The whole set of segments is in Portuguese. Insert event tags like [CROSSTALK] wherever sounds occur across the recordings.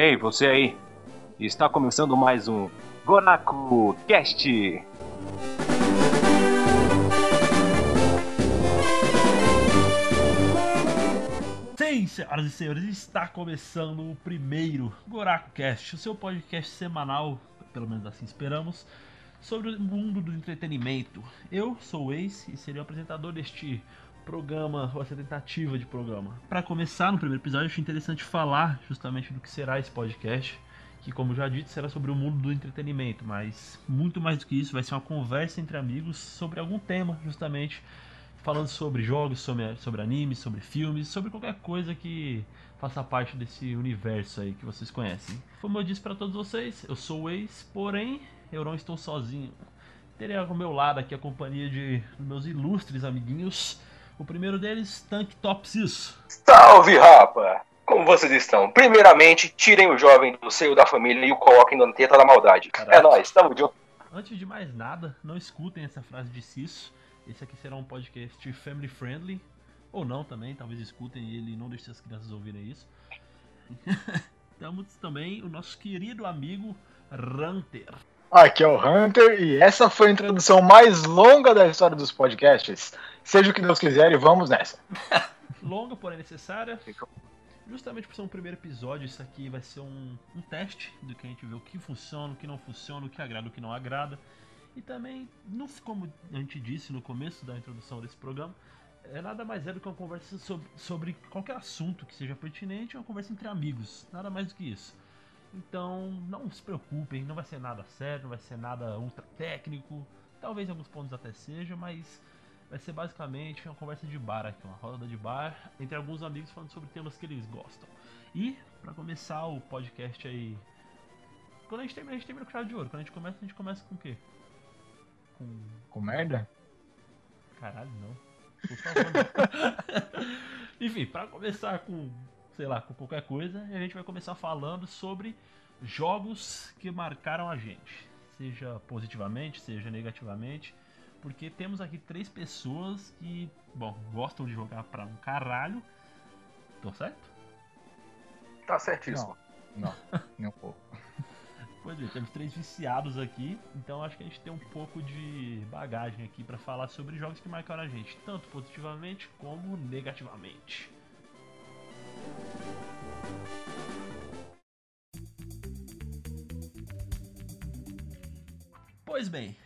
Ei, você aí! Está começando mais um Gonaku Cast! Sim, senhoras e senhores, está começando o primeiro Goraku Cast, o seu podcast semanal, pelo menos assim esperamos, sobre o mundo do entretenimento. Eu sou o Ace e serei o apresentador deste programa, ou essa tentativa de programa. Para começar, no primeiro episódio, acho interessante falar justamente do que será esse podcast, que, como já dito, será sobre o mundo do entretenimento, mas muito mais do que isso, vai ser uma conversa entre amigos sobre algum tema, justamente falando sobre jogos, sobre, sobre animes, sobre filmes, sobre qualquer coisa que faça parte desse universo aí que vocês conhecem. Como eu disse para todos vocês, eu sou o Ace, porém eu não estou sozinho. Terei ao meu lado aqui a companhia de meus ilustres amiguinhos. O primeiro deles, Tank Topsis. Salve, rapa! Como vocês estão? Primeiramente, tirem o jovem do seio da família e o coloquem na teta da maldade. Caraca. É nóis, tamo junto. Antes de mais nada, não escutem essa frase de Cisso. Esse aqui será um podcast family friendly. Ou não também, talvez escutem ele e não deixem as crianças ouvirem isso. [LAUGHS] Temos também o nosso querido amigo Runter. Aqui é o Hunter e essa foi a introdução mais longa da história dos podcasts. Seja o que Deus quiser e vamos nessa. [LAUGHS] Longa, porém necessária. Justamente por ser um primeiro episódio, isso aqui vai ser um, um teste do que a gente vê o que funciona, o que não funciona, o que agrada, o que não agrada. E também, como a gente disse no começo da introdução desse programa, é nada mais é do que uma conversa sobre, sobre qualquer assunto que seja pertinente, uma conversa entre amigos, nada mais do que isso. Então, não se preocupem, não vai ser nada sério, não vai ser nada ultra técnico, talvez em alguns pontos até seja, mas vai ser basicamente uma conversa de bar aqui, uma roda de bar entre alguns amigos falando sobre temas que eles gostam. E, para começar o podcast aí, quando a gente termina, a gente termina com chave de ouro, quando a gente começa, a gente começa com o quê? Com Com merda? Caralho, não. Por favor, não. [LAUGHS] Enfim, para começar com, sei lá, com qualquer coisa, a gente vai começar falando sobre jogos que marcaram a gente. Seja positivamente, seja negativamente. Porque temos aqui três pessoas que, bom, gostam de jogar pra um caralho. Tô certo? Tá certíssimo. Não, [LAUGHS] nem um pouco. Pois é, temos três viciados aqui, então acho que a gente tem um pouco de bagagem aqui pra falar sobre jogos que marcaram a gente, tanto positivamente como negativamente. Pois bem,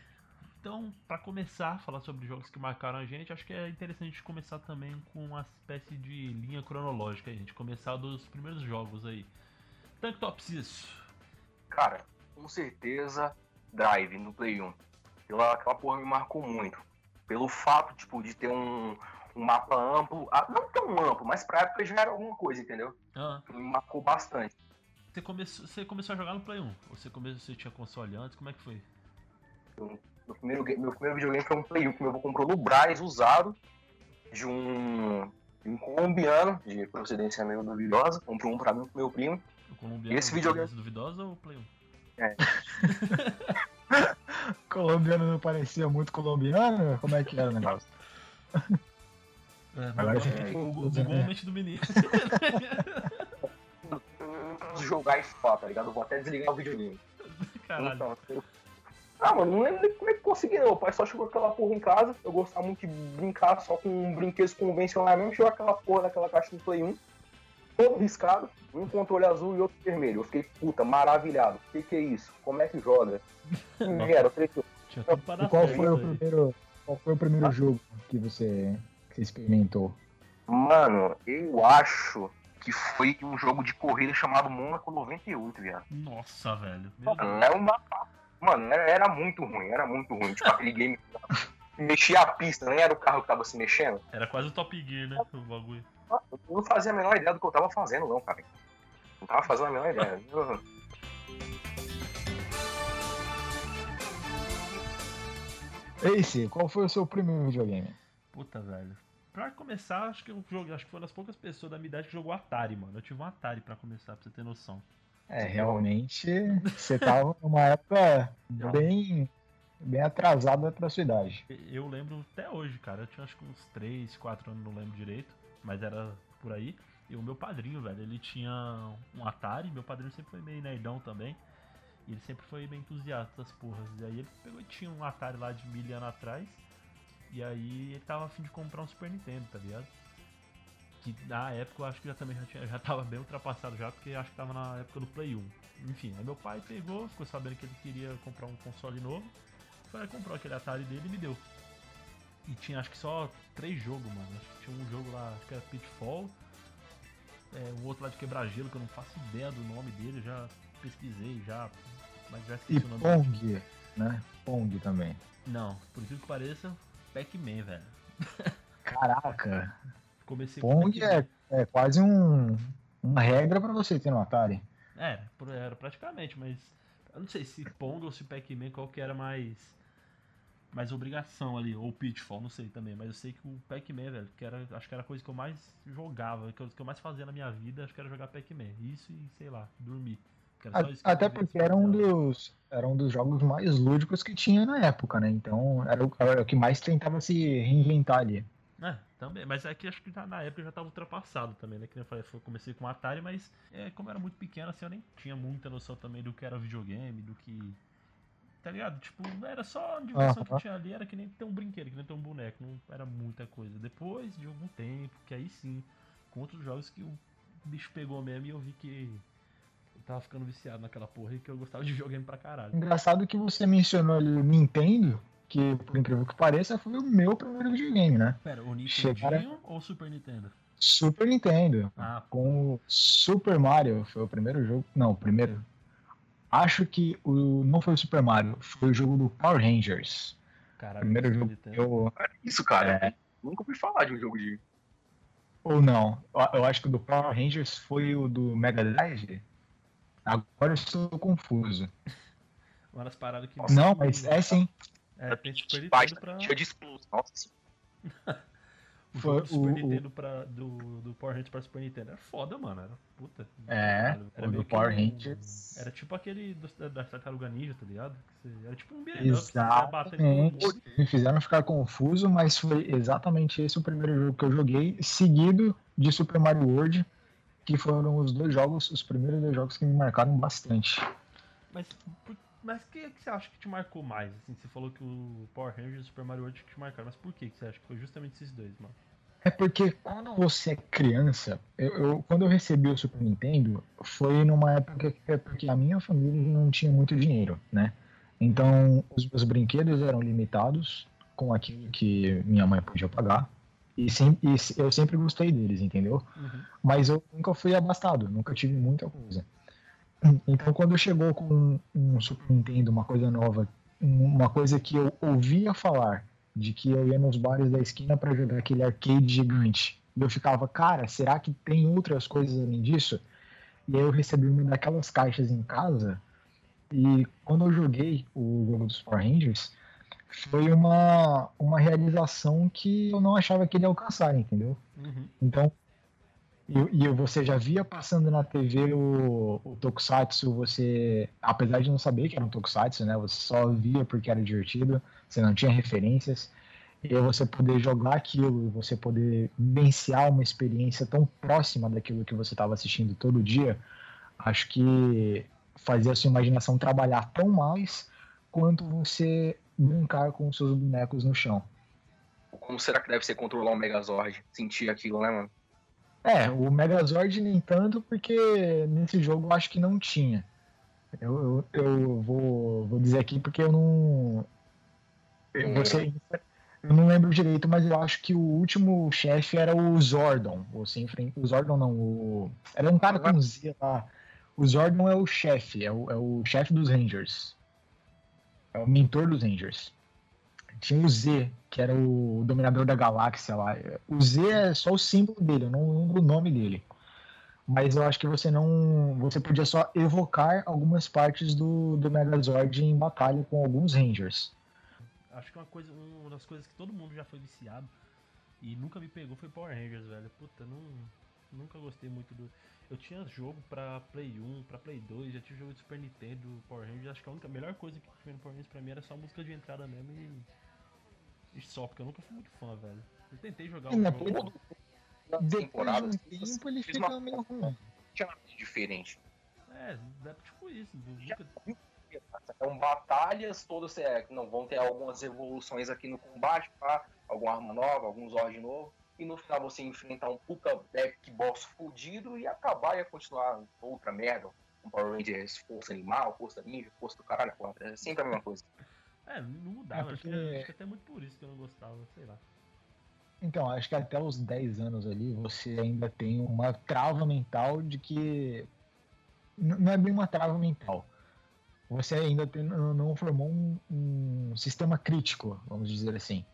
então para começar a falar sobre jogos que marcaram a gente, acho que é interessante a gente começar também com uma espécie de linha cronológica, a gente começar dos primeiros jogos aí. Tank Tops isso. Cara, com certeza, Drive no Play 1. Aquela, aquela porra me marcou muito. Pelo fato, tipo, de ter um, um mapa amplo. ah, Não tão amplo, mas pra época já era alguma coisa, entendeu? Ah, Me marcou bastante. Você começou, você começou a jogar no Play 1? Ou você, começou, você tinha console antes? Como é que foi? Meu primeiro, meu primeiro videogame foi um Play 1 que meu avô comprou no Braz, usado, de um, de um colombiano, de procedência meio duvidosa. Comprou um pra mim e pro meu primo. O colombiano Esse videogame- duvidosa ou o Play 1? [LAUGHS] Colombiano não parecia muito colombiano? Como é que era o negócio? [LAUGHS] É, Agora você bugou a mente do menino. [LAUGHS] Eu não posso jogar e falar, tá ligado? Eu vou até desligar o videogame. Caralho. Então, eu- Ah, mano, não lembro nem como é que consegui, não. O pai só chegou aquela porra em casa. Eu gostava muito de brincar só com brinquedos convencionais mesmo. Chegou aquela porra daquela caixa do Play 1, todo riscado, um controle azul e outro vermelho. Eu fiquei, puta, maravilhado. O que, que é isso? Como é que joga? Que merda, E qual foi o primeiro, qual foi o primeiro jogo que você, que você experimentou? Mano, eu acho que foi um jogo de corrida chamado Mônaco 98, viado. Nossa, velho. Mano, era uma. Mano, era, era muito ruim, era muito ruim. Tipo, aquele game que mexia a pista, nem era o carro que tava se mexendo. Era quase o Top Gear, né? O bagulho. Eu não fazia a menor ideia do que eu tava fazendo, não, cara. Não tava fazendo a menor ideia. Eu- Ace, qual foi o seu primeiro videogame? Puta, velho. Pra começar, acho que eu joguei, acho que foi uma das poucas pessoas da minha idade que jogou Atari, mano. Eu tive um Atari pra começar, pra você ter noção. É, realmente você tava numa época bem, bem atrasada pra sua idade. Eu lembro até hoje, cara. Eu tinha acho que uns 3, 4 anos, não lembro direito. Mas era por aí. E o meu padrinho, velho, ele tinha um Atari, meu padrinho sempre foi meio nerdão também. E ele sempre foi bem entusiasta das porras. E aí ele pegou e tinha um Atari lá de mil anos atrás. E aí ele tava afim de comprar um Super Nintendo, tá ligado? Que na época eu acho que já também já, tinha, já tava bem ultrapassado já, porque acho que tava na época do Play 1. Enfim, aí meu pai pegou, ficou sabendo que ele queria comprar um console novo. Foi comprou aquele Atari dele e me deu. E tinha acho que só três jogos, mano. Acho que tinha um jogo lá, acho que era Pitfall. É, um outro lá de quebra-gelo, que eu não faço ideia do nome dele, já pesquisei, já. Mas já esqueci e o nome Pong, dele. né? Pong também. Não, por incrível que pareça, Pac-Man, velho. Caraca! Comecei Pong é, é quase um, uma regra para você ter no Atari. É, era praticamente, mas eu não sei se Pong ou se Pac-Man qual que era mais mais obrigação ali, ou Pitfall, não sei também, mas eu sei que o Pac-Man, velho, que era, acho que era a coisa que eu mais jogava, que eu, que eu mais fazia na minha vida, acho que era jogar Pac-Man. Isso e, sei lá, dormir. Até porque era um, dos, era um dos jogos mais lúdicos que tinha na época, né? Então era o, era o que mais tentava se reinventar ali. É, também. Mas é que acho que na época já estava ultrapassado também, né? Que eu falei, eu comecei com Atari, mas é, como eu era muito pequeno, assim, eu nem tinha muita noção também do que era videogame, do que. Tá ligado? Tipo, era só a diversão que tinha ali, era que nem ter um brinquedo, que nem ter um boneco, não era muita coisa. Depois de algum tempo, que aí sim, com outros jogos que o bicho pegou mesmo e eu vi que eu tava ficando viciado naquela porra e que eu gostava de [LAUGHS] videogame pra caralho. Engraçado que você mencionou ali o Nintendo, que, por incrível que pareça, foi o meu primeiro videogame, né? Pera, o Nintendo Chegaram... ou Super Nintendo? Super Nintendo. Ah, com o Super Mario, foi o primeiro jogo. Não, o primeiro. Acho que o não foi o Super Mario, foi o jogo do Power Rangers. Caralho, primeiro jogo que eu. Isso, cara. É... Nunca ouvi falar de um jogo de. Ou não. Eu acho que o do Power Rangers foi o do Mega Drive. Agora eu estou confuso. Uma das paradas que. Não, mas é sim. É, tem Super Nintendo pra. Tinha de expulso, nossa. [LAUGHS] o Foi jogo do Super o, Nintendo pra, do, do Power Rangers pra Super Nintendo era foda, mano. Era puta. É, era o do Power Rangers. Era tipo aquele do, da Tartaruga Ninja, tá ligado? Era tipo um beat'em Exatamente. Me fizeram ficar confuso, mas foi exatamente esse o primeiro jogo que eu joguei, seguido de Super Mario World, que foram os dois jogos, os primeiros dois jogos que me marcaram bastante. Mas por mas o que, que você acha que te marcou mais? Assim, você falou que o Power Rangers e o Super Mario World te marcaram, mas por que, que você acha que foi justamente esses dois, mano? É porque quando você é criança, eu, eu, quando eu recebi o Super Nintendo, foi numa época que, é porque a minha família não tinha muito dinheiro, né? Então os meus brinquedos eram limitados com aquilo que minha mãe podia pagar. E, sim, e eu sempre gostei deles, entendeu? Uhum. Mas eu nunca fui abastado, nunca tive muita coisa. Então, quando chegou com um Super Nintendo, uma coisa nova, uma coisa que eu ouvia falar, de que eu ia nos bares da esquina para jogar aquele arcade gigante, e eu ficava, cara, será que tem outras coisas além disso? E aí eu recebi uma daquelas caixas em casa, e quando eu joguei o jogo dos Power Rangers, foi uma, uma realização que eu não achava que ele ia alcançar, entendeu? Uhum. Então, e, e, você já via passando na TV o, o Tokusatsu, você, apesar de não saber que era um Tokusatsu, né? Você só via porque era divertido, você não tinha referências. E você poder jogar aquilo, você poder vivenciar uma experiência tão próxima daquilo que você estava assistindo todo dia, acho que fazia a sua imaginação trabalhar tão mais quanto você brincar com os seus bonecos no chão. Como será que deve ser controlar um Megazord? Sentir aquilo, né, mano? É, o Megazord nem tanto, porque nesse jogo eu acho que não tinha. Eu, eu, eu vou, vou dizer aqui porque eu não. Eu, você, eu não lembro direito, mas eu acho que o último chefe era o Zordon. O, sem frente, o Zordon não, o, era um cara com Z lá. O Zordon é o chefe, é o, é o chefe dos Rangers. É o mentor dos Rangers. Tinha o Z, que era o dominador da galáxia lá. O Z é só o símbolo dele, eu não lembro o nome dele. Mas eu acho que você não. Você podia só evocar algumas partes do, do Megazord em batalha com alguns Rangers. Acho que uma, coisa, uma das coisas que todo mundo já foi viciado e nunca me pegou foi Power Rangers, velho. Puta, não, nunca gostei muito do. Eu tinha jogo pra Play 1, pra Play 2, já tinha jogo de Super Nintendo, Power Rangers. Acho que a única melhor coisa que tinha no Power Rangers pra mim era só música de entrada mesmo e só, porque eu nunca fui muito fã, velho. Eu tentei jogar um jogo. temporadas, de um tempo ele eles fica marcam- meio ruim. diferente. É, é tipo isso. Nunca... Então, batalhas todas é, não vão ter algumas evoluções aqui no combate, tá? alguma arma nova, algum Zord novo. E no final você enfrentar um puta deck boss fudido e acabar e continuar outra merda. Um Power Rangers, força animal, força ninja, força do caralho. É sempre a mesma coisa. É, não mudava. É, acho, que, porque- acho que até muito por isso que eu não gostava, sei lá. Então, acho que até os 10 anos ali você ainda tem uma trava mental de que. Não é bem uma trava mental. Você ainda tem- não não formou um, um sistema crítico, vamos dizer assim.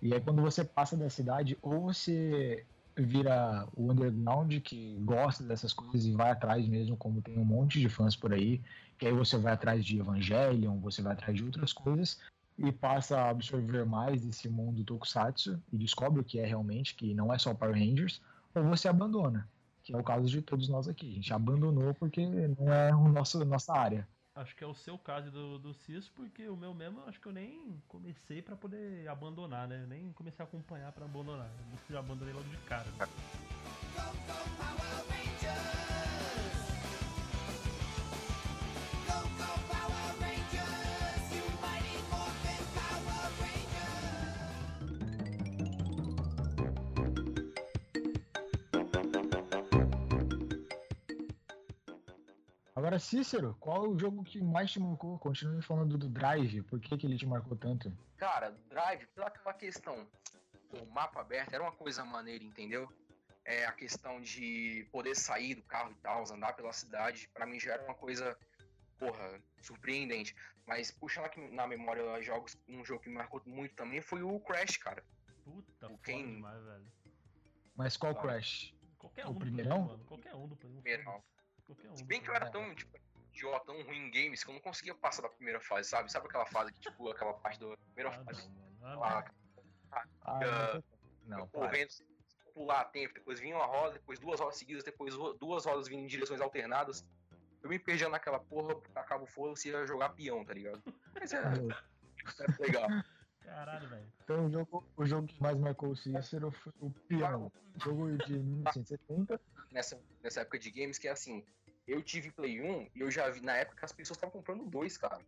E aí quando você passa da cidade, ou você vira o underground que gosta dessas coisas e vai atrás mesmo, como tem um monte de fãs por aí, que aí você vai atrás de Evangelion, você vai atrás de outras coisas, e passa a absorver mais desse mundo tokusatsu e descobre o que é realmente, que não é só Power Rangers, ou você abandona, que é o caso de todos nós aqui. A gente abandonou porque não é nosso nossa área. Acho que é o seu caso do, do Cis, porque o meu mesmo, acho que eu nem comecei pra poder abandonar, né? Nem comecei a acompanhar pra abandonar. Eu já abandonei logo de cara. né? Go, go, Power! Agora, Cícero, qual é o jogo que mais te marcou? Continue falando do Drive, por que, que ele te marcou tanto? Cara, Drive, pela aquela questão do mapa aberto, era uma coisa maneira, entendeu? É a questão de poder sair do carro e tal, andar pela cidade, pra mim já era uma coisa, porra, surpreendente. Mas puxando aqui na memória jogos, um jogo que me marcou muito também foi o Crash, cara. Puta, O foda quem- demais, velho. Mas qual Ah. Crash? Qualquer O um do primeirão? Play 1, mano. Qualquer um do Play 1. Primeirão. Qualquer um. Se bem que eu era tão, tipo, idiota, tão ruim em games, que eu não conseguia passar da primeira fase, sabe? Sabe aquela fase que, tipo, aquela parte da primeira 1. Ah, fase? não, mano. Ah, lá, Ah, Ah, não, eu para. correndo, pular tempo, depois vinha uma roda, depois duas rodas seguidas, depois duas rodas vindo em direções alternadas. Eu me perdia naquela porra, tacava o foda-se e ia jogar peão, tá ligado? Mas é, [LAUGHS] é legal. Caralho, velho. Então o jogo, o jogo que mais marcou o Cícero foi o Peão. Jogo de 1970. Nessa, nessa época de games, que é assim, eu tive Play 1 e eu já vi na época que as pessoas estavam comprando dois, cara.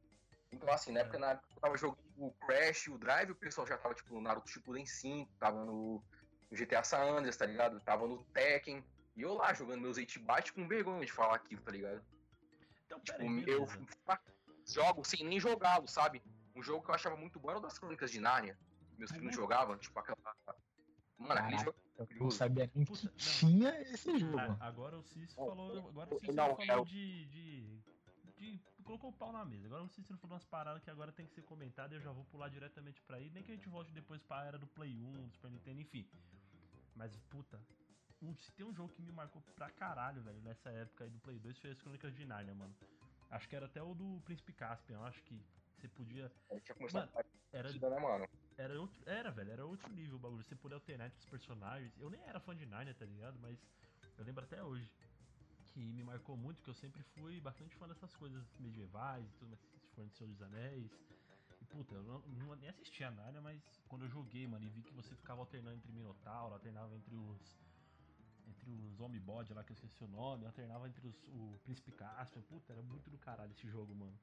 Então, assim, na época, na época que eu tava jogando o Crash o Drive, o pessoal já tava, tipo, no Naruto Shippuden 5, tava no, GTA San Andreas, tá ligado? Tava no Tekken. E eu lá, jogando meus 8-byte com vergonha de falar aquilo, tá ligado? Então, Tipo, peraí, eu jogo sem nem jogá-lo, sabe? Um jogo que eu achava muito bom era o das Crônicas de Nárnia. Meus primos jogavam, tipo, aquela... Mano, aquele Caraca, jogo... Eu não sabia nem que não. tinha esse jogo. Ah, agora o Cícero falou. Agora o Cícero não, falou é o- de, de, de- Colocou o pau na mesa. Agora o Cícero falou umas paradas que agora tem que ser comentado e eu já vou pular diretamente pra aí. Nem que a gente volte depois pra era do Play 1, do Super Nintendo, enfim. Mas, puta. um- se tem um jogo que me marcou pra caralho, velho, nessa época aí do Play 2 foi as Crônicas de Narnia, mano. Acho que era até o do Príncipe Caspian. Eu acho que você podia. A gente tinha começado Mano, a Era partida, né, mano? Era outro, era, velho, era outro nível o bagulho. Você poder alternar entre os personagens. Eu nem era fã de Narnia, tá ligado? Mas eu lembro até hoje que me marcou muito, que eu sempre fui bastante fã dessas coisas medievais e tudo mais, se for do Senhor dos Anéis. E puta, eu não, não- nem assistia a Narnia, mas quando eu joguei, mano, e vi que você ficava alternando entre Minotauro, alternava entre os. Entre os Homem Bode lá, que eu esqueci o nome, alternava entre os, o Príncipe Caspian. Puta, era muito do caralho esse jogo, mano.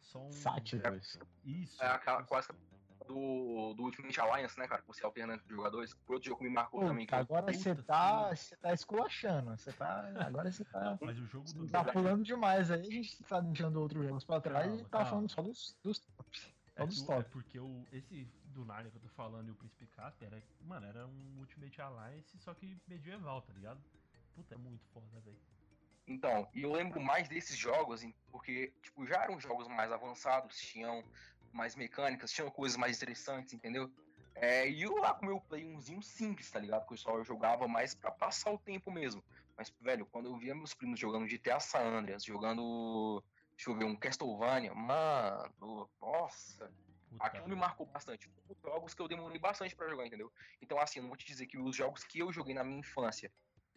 Só um. Sátiros. Isso. É aquela quase do, do Ultimate Alliance, né, cara? Você alternando entre jogadores. Foi outro jogo que me marcou também. Puta, Que agora você tá, você tá esculachando. Você tá, agora você tá, [LAUGHS] Mas o jogo do. tá pulando demais aí. A gente tá deixando outros jogos pra trás Calma, e tá calma. falando só dos, dos tops. É, Só dos do- é tops. porque o, esse do Narnia que eu tô falando e o Príncipe Caspian era, mano, era um Ultimate Alliance, só que medieval, tá ligado? Puta, é muito foda, velho. Então, e eu lembro mais desses jogos, porque, tipo, já eram jogos mais avançados, tinham mais mecânicas, [LAUGHS] tinham coisas mais interessantes, entendeu? É, e eu lá com o meu play umzinho simples, tá ligado? Que eu só jogava mais pra passar o tempo mesmo. Mas, velho, quando eu via meus primos jogando GTA San Andreas, jogando, deixa eu ver, um Castlevania, mano, nossa, Puta, aquilo me marcou bastante. Jogos que eu demorei bastante pra jogar, entendeu? Então, assim, eu não vou te dizer que os jogos que eu joguei na minha infância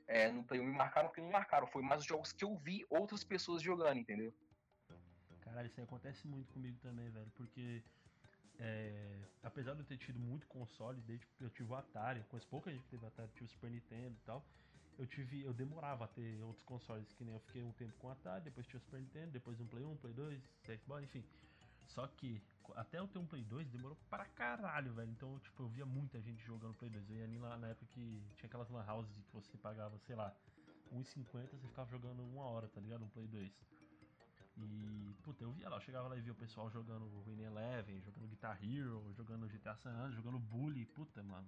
é, no Play 1 me marcaram porque não marcaram. Foi mais os jogos que eu vi outras pessoas jogando, entendeu? Caralho, isso aí acontece muito comigo também, velho, porque é, apesar de eu ter tido muito console, desde que eu tive o Atari, conheço pouca gente que teve Atari, tive o Super Nintendo e tal. Eu tive, eu demorava a ter outros consoles, que nem eu fiquei um tempo com o Atari, depois tinha o Super Nintendo, depois um Play 1, Play 2, Xbox, enfim. Só que até eu ter um Play 2 demorou pra caralho, velho. Então, tipo, eu via muita gente jogando Play 2. Eu ia ali lá na época que tinha aquelas lan houses que você pagava, sei lá, 1,50, você ficava jogando uma hora, tá ligado? Um Play 2. E, puta, eu via lá, eu chegava lá e via o pessoal jogando Win Eleven, jogando Guitar Hero, jogando GTA San Andreas, jogando Bully, puta, mano.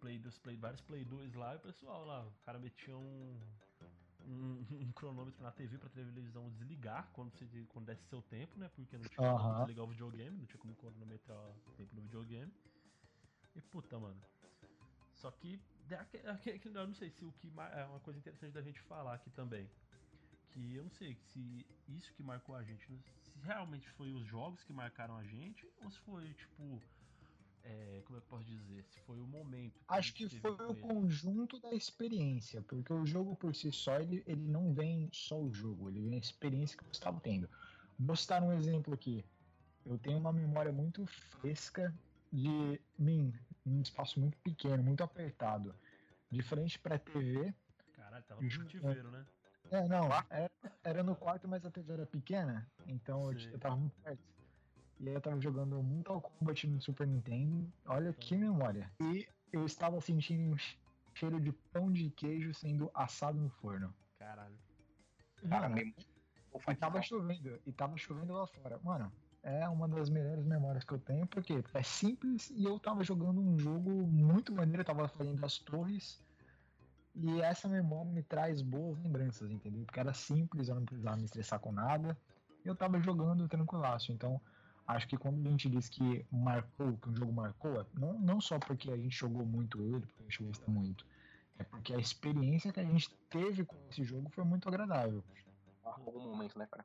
Play 2, Play, vários Play 2 lá e o pessoal lá, o cara metia um, um, [LAUGHS] um cronômetro na TV pra televisão desligar quando, você, quando desse seu tempo, né? Porque não tinha como desligar o videogame, não tinha como cronometrar o tempo do videogame. E puta, mano. Só que, é aque- aque- aque- eu não sei se o que é uma coisa interessante da gente falar aqui também. Que eu não sei se isso que marcou a gente, se realmente foi os jogos que marcaram a gente, ou se foi, tipo. é, como é que eu posso dizer? Se foi o momento. a Acho que foi o ele. conjunto da experiência, porque o jogo por si só, ele, ele não vem só o jogo, ele vem a experiência que você estava tendo. Vou citar um exemplo aqui. Eu tenho uma memória muito fresca de mim, um espaço muito pequeno, muito apertado. De frente pra TV. Caralho, tava no cativeiro, né? É, não, era, era no quarto, mas a TV era pequena, então eu, eu tava muito perto. E aí eu tava jogando Mortal Kombat no Super Nintendo. Olha que memória. E eu estava sentindo um cheiro de pão de queijo sendo assado no forno. Caralho. Cara, mesmo. E tava chovendo, e tava chovendo lá fora. Mano, é uma das melhores memórias que eu tenho, porque é simples e eu tava jogando um jogo muito maneiro, eu tava fazendo as torres. E essa memória me traz boas lembranças, entendeu? Porque era simples, eu não precisava me estressar com nada. E eu tava jogando tranquilaço. Então, acho que quando a gente diz que marcou, que um jogo marcou, não, não só porque a gente jogou muito ele, porque a gente gosta muito. É porque a experiência que a gente teve com esse jogo foi muito agradável. Marcou um momento, né, cara?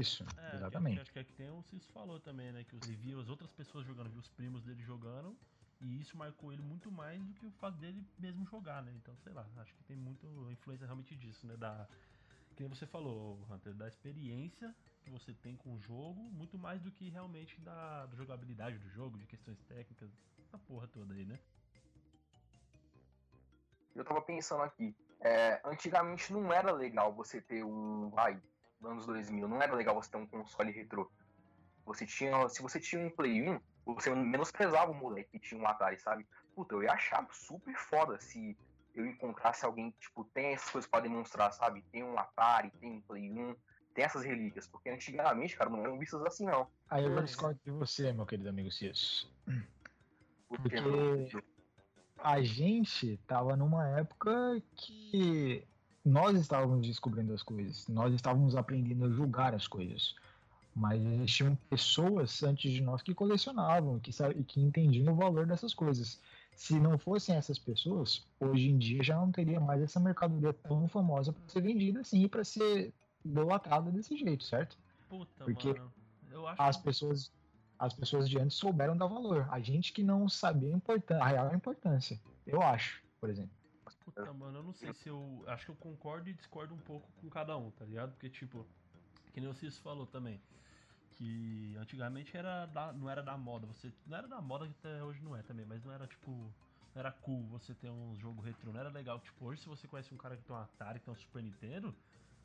Isso, É, exatamente. Que, acho que aqui tem o Cis falou também, né? Que via as outras pessoas jogando, via os primos dele jogando. E isso marcou ele muito mais do que o fato dele mesmo jogar, né? Então, sei lá, acho que tem muito influência realmente disso, né? Da. Que nem você falou, Hunter, da experiência que você tem com o jogo, muito mais do que realmente da, da jogabilidade do jogo, de questões técnicas, essa porra toda aí, né? Eu tava pensando aqui. é, antigamente não era legal você ter um. Vai, anos 2000, não era legal você ter um console retrô. Você tinha. Se você tinha um Play 1, você menosprezava o moleque que tinha um Atari, sabe? Puta, eu ia achar super foda se eu encontrasse alguém que, tipo, tem essas coisas pra demonstrar, sabe? Tem um Atari, tem um Play 1, tem essas relíquias. Porque antigamente, cara, não eram vistas assim, não. Aí eu É. discordo de você, meu querido amigo Cis. Porque, Porque- A gente tava numa época que nós estávamos descobrindo as coisas, nós estávamos aprendendo a julgar as coisas. Mas existiam pessoas antes de nós que colecionavam que, e que entendiam o valor dessas coisas. Se não fossem essas pessoas, hoje em dia já não teria mais essa mercadoria tão famosa para ser vendida assim e para ser idolatrada desse jeito, certo? Puta, Porque mano. Eu acho as pessoas as pessoas de antes souberam dar valor. A gente que não sabia a, importância, a real importância. Eu acho, por exemplo. Puta, mano, eu não sei se eu. Acho que eu concordo e discordo um pouco com cada um, tá ligado? Porque, tipo, que nem o Cis falou também. Que antigamente era da, não era da moda. Você. Não era da moda que até hoje não é também, mas não era tipo. Era cool você ter um jogo retrô. Não era legal. Tipo, hoje se você conhece um cara que tem um Atari, que tem um Super Nintendo,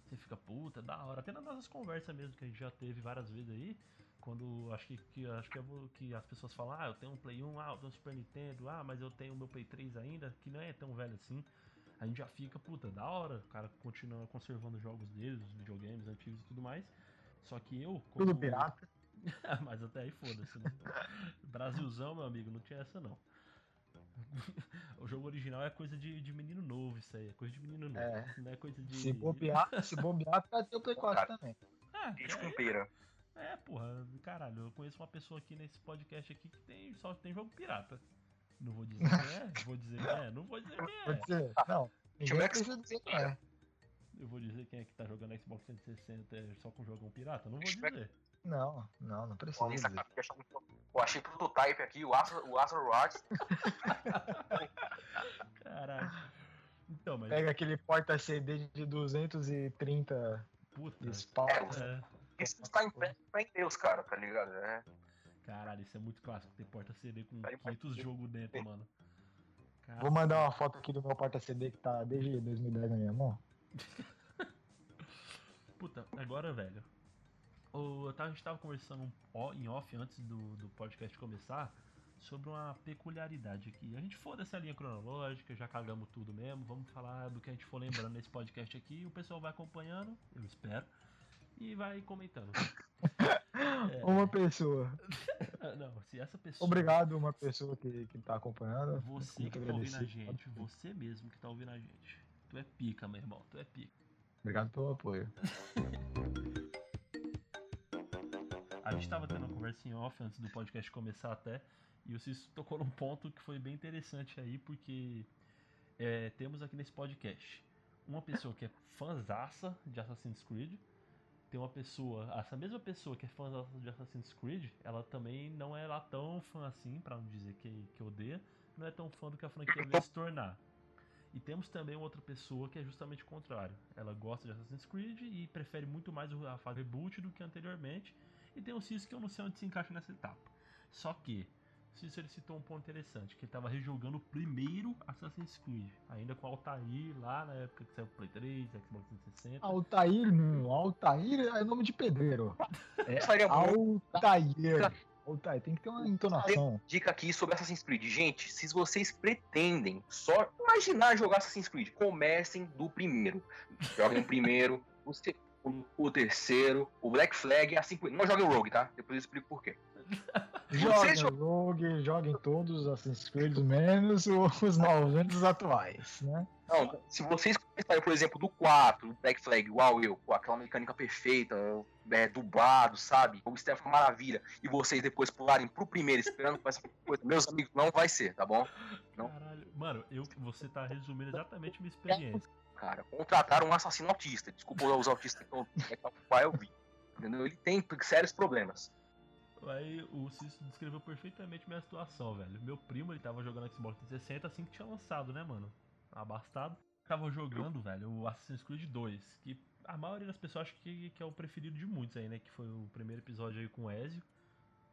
você fica, puta, da hora. Até nas nossas conversas mesmo, que a gente já teve várias vezes aí. Quando acho que, que acho que, vou- que as pessoas falam, ah, eu tenho um Play 1, ah, eu tenho um Super Nintendo, ah, mas eu tenho o meu Play 3 ainda, que não é tão velho assim. A gente já fica, puta, da hora, o cara continua conservando os jogos dele, os videogames antigos e tudo mais. Só que eu, como. Tudo pirata. [LAUGHS] mas até aí foda-se, né? Brasilzão, meu amigo, não tinha essa não. [LAUGHS] o jogo original é coisa de, de menino novo, isso aí, é coisa de menino novo. É. Não é coisa de. Se bobear, se bobear, [LAUGHS] pra ter o Play 4 Cara. também. Ah, Gente é, é, porra, caralho, eu conheço uma pessoa aqui nesse podcast aqui que tem, só tem jogo pirata. Não vou dizer quem é, vou dizer quem é, não vou dizer quem é. Ser? Não. Deixa eu dizer quem é. Eu vou dizer quem é que tá jogando Xbox 360 só com jogão pirata? Não vou dizer. Não, não, não precisa Olha, dizer. eu achei Eu achei prototype aqui, o Astro, o Astro Rods. [LAUGHS] Caralho. Então, mas. Pega aquele porta CD de 230 Puta. espaços. É, Isso está em pé, pé em Deus, cara, tá ligado? É. Caralho, isso é muito clássico. Ter porta CD com Tá aí, 500 jogos dentro, mano. Vou mandar uma foto aqui do meu porta CD que tá desde 2010 na minha mão. [LAUGHS] Puta, agora, velho. O, eu tava- a gente tava conversando um em off antes do, do podcast começar sobre uma peculiaridade aqui. A gente for dessa linha cronológica, já cagamos tudo mesmo. Vamos falar do que a gente for lembrando nesse podcast aqui. O pessoal vai acompanhando, eu espero, e vai comentando. [LAUGHS] É. Uma pessoa. [LAUGHS] Não, se essa pessoa. Obrigado, uma pessoa que, que tá acompanhando. Você que tá ouvindo a gente, você mesmo que tá ouvindo a gente. Tu é pica, meu irmão, tu é pica. Obrigado pelo apoio. A gente tava tendo uma conversa em off antes do podcast começar até, e o Cício tocou num ponto que foi bem interessante aí, porque é, temos aqui nesse podcast uma pessoa que é fãzaça de Assassin's Creed, tem uma pessoa, essa mesma pessoa que é fã de Assassin's Creed, ela também não é lá tão fã assim, pra não dizer que, que odeia, não é tão fã do que a franquia [LAUGHS] vai se tornar. E temos também outra pessoa que é justamente o contrário. Ela gosta de Assassin's Creed e prefere muito mais o- a fase reboot do que anteriormente. E tem o Cis que eu não sei onde se encaixa nessa etapa. Só que, o Cis ele citou um ponto interessante, que ele estava rejogando o primeiro Assassin's Creed, ainda com o Altair lá na época que saiu o Play 3, Xbox 360. Altair, não. Altair é nome de pedreiro. [LAUGHS] É Seria Altair. Altair, tem que ter uma entonação. dica aqui sobre Assassin's Creed. Gente, se vocês pretendem só imaginar jogar Assassin's Creed, comecem do primeiro. Joguem o primeiro, o segundo, o terceiro, o Black Flag, assim Não joguem o Rogue, tá? Depois eu explico por quê. [LAUGHS] Joguem Vocês- Rogue, joguem todos os Assassin's Creed, menos os novos, menos os atuais, né? Não, se vocês começarem, por exemplo, do 4, o Black Flag, igual eu, com aquela mecânica perfeita, é, dublado, sabe? O Steph fica maravilha, e vocês depois pularem pro primeiro esperando com essa coisa, meus amigos, não vai ser, tá bom? não. Caralho, mano, eu, você tá resumindo exatamente minha experiência. Cara, contrataram um assassino autista. Desculpa os autistas que eu, que eu, eu vi. Entendeu? Ele tem sérios problemas. Aí o Cício descreveu perfeitamente minha situação, velho. Meu primo, ele tava jogando Xbox 360 assim que tinha lançado, né, mano? Abastado. Tava jogando, velho, o Assassin's Creed 2, que a maioria das pessoas acha que, que é o preferido de muitos aí, né? Que foi o primeiro episódio aí com o Ezio.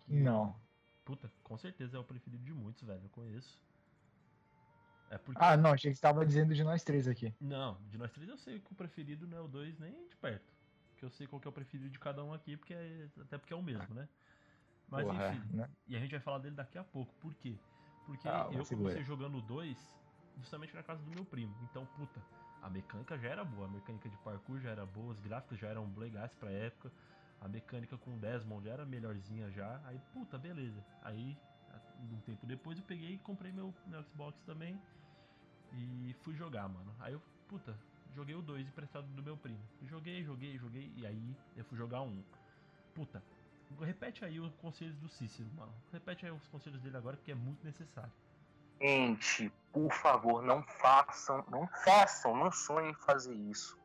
Que, Não. Puta, com certeza é o preferido de muitos, velho. Eu conheço. É porque. Ah, não, achei que você tava dizendo de nós três aqui. Não, de nós três eu sei que o preferido não é o 2 nem de perto. Que eu sei qual que é o preferido de cada um aqui, porque é- até porque é o mesmo, né? Mas Porra, enfim. né? E a gente vai falar dele daqui a pouco. Por quê? Porque Ah, eu segura. comecei jogando o 2 justamente na casa do meu primo. Então, puta, a mecânica já era boa. A mecânica de parkour já era boa, os gráficos já eram legais pra época. A mecânica com Desmond já era melhorzinha já. Aí, puta, beleza. Aí, um tempo depois, eu peguei e comprei meu, meu Xbox também. E fui jogar, mano. Aí eu, puta, joguei o 2 emprestado do meu primo. Joguei, joguei, joguei. E aí eu fui jogar um. Puta, repete aí os conselhos do Cícero, mano. Repete aí os conselhos dele agora, porque é muito necessário. Gente, por favor, não façam, não façam, não sonhem em fazer isso.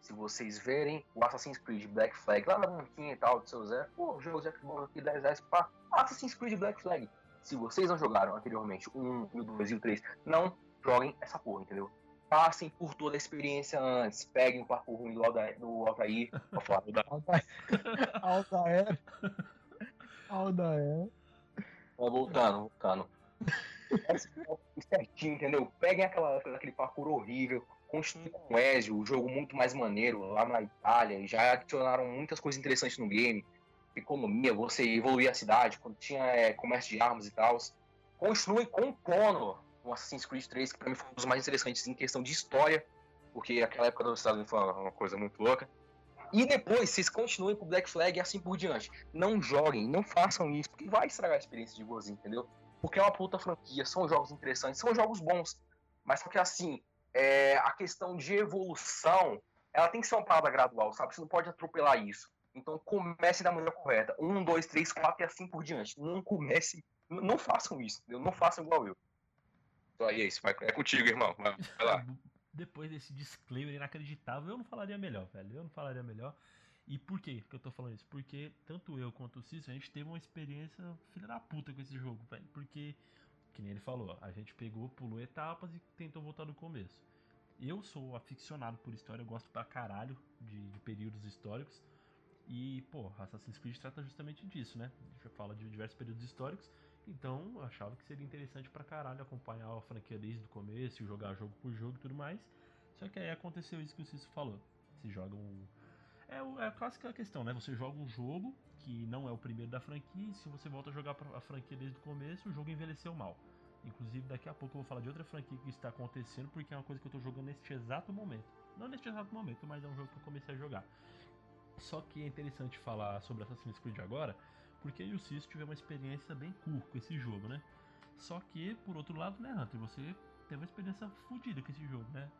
Se vocês verem o Assassin's Creed Black Flag lá na banquinha e tal do seu Zé, pô, jogo de Xbox aqui 10 reais pá. Assassin's Creed Black Flag. Se vocês não jogaram anteriormente o 1, o 2 e o 3, não joguem essa porra, entendeu? Passem por toda a experiência antes. Peguem o parkour ruim do Aldair, do Altair. Vou falar do [LAUGHS] Aldair. [LAUGHS] Altair. Ó, voltando, voltando. Certinho, entendeu? Peguem aquela, aquele parkour horrível, continuem com o Ezio, o jogo muito mais maneiro lá na Itália, já adicionaram muitas coisas interessantes no game. Economia, você evoluir a cidade, quando tinha é, comércio de armas e tal. Continuem com o Connor no Assassin's Creed 3, que pra mim foi um dos mais interessantes em questão de história, porque aquela época dos Estados Unidos foi uma uma coisa muito louca. E depois, vocês continuem com o Black Flag e assim por diante. Não joguem, não façam isso, porque vai estragar a experiência de vocês, entendeu? Porque é uma puta franquia, são jogos interessantes, são jogos bons. Mas só que assim, é, a questão de evolução, ela tem que ser uma parada gradual, sabe? Você não pode atropelar isso. Então comece da maneira correta. Um, dois, três, quatro e assim por diante. Não comece. Não façam isso, entendeu? Não façam igual eu. Então aí é isso, vai- é contigo, irmão. Vai, vai lá. [LAUGHS] Depois desse disclaimer inacreditável, eu não falaria melhor, velho. Eu não falaria melhor. E por que que eu tô falando isso? Porque tanto eu quanto o Cícero, a gente teve uma experiência filha da puta com esse jogo, velho. Porque, que nem ele falou, a gente pegou, pulou etapas e tentou voltar do começo. Eu sou aficionado por história, eu gosto pra caralho de, de períodos históricos. E, pô, Assassin's Creed trata justamente disso, né? Já fala de diversos períodos históricos. Então, eu achava que seria interessante pra caralho acompanhar a franquia desde o começo, jogar jogo por jogo e tudo mais. Só que aí aconteceu isso que o Cício falou. Você joga um. É, é a clássica questão, né? Você joga um jogo que não é o primeiro da franquia, e se você volta a jogar a franquia desde o começo, o jogo envelheceu mal. Inclusive, daqui a pouco eu vou falar de outra franquia que está acontecendo, porque é uma coisa que eu tô jogando neste exato momento. Não neste exato momento, mas é um jogo que eu comecei a jogar. Só que é interessante falar sobre Assassin's Creed agora, porque eu e o Cis tivemos uma experiência bem curta com esse jogo, né? Só que, por outro lado, né, Hunter, você teve uma experiência fodida com esse jogo, né?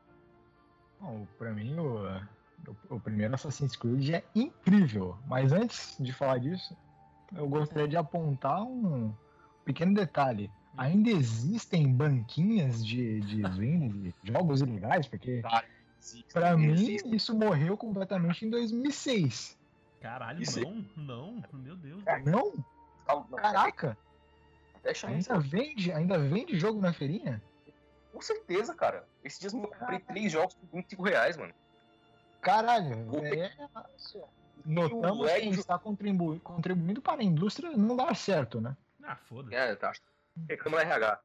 Bom, pra mim, o, o, o primeiro Assassin's Creed é incrível. Mas antes de falar disso, eu gostaria de apontar um pequeno detalhe. Ainda existem banquinhas de, de venda de jogos ilegais, porque pra mim isso morreu completamente em 2006. Caralho, Isso- não, não, meu Deus. É, Não? Não, Caraca! Deixa Ainda vende, ainda vende jogo na feirinha? Com certeza, cara. Esses dias eu comprei três jogos por 25 reais, mano. Caralho, O- é... notamos que está contribu- contribuindo para a indústria não dar certo, né? Ah, foda-se. É, tá. Reclama RH.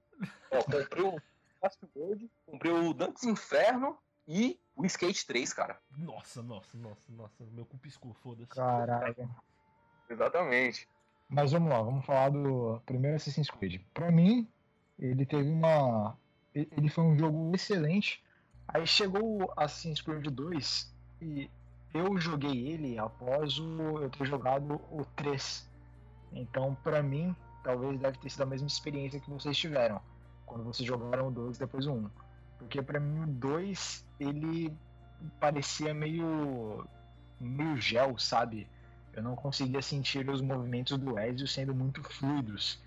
Ó, comprei o Fast comprei o Dantes Inferno e o Skate 3, cara. Nossa, nossa, nossa, nossa, meu cu piscou, foda-se. Caralho. Exatamente. Mas vamos lá, vamos falar do primeiro Assassin's Creed. Pra mim, ele teve uma. ele- Ele foi um jogo excelente. Aí chegou o Assassin's Creed 2 e eu joguei ele após o, eu ter jogado o 3. Então, pra mim, talvez deve ter sido a mesma experiência que vocês tiveram quando vocês jogaram o 2 depois o 1. Porque pra mim o 2 ele parecia meio meio gel, sabe? Eu não conseguia sentir os movimentos do Ezio sendo muito fluidos.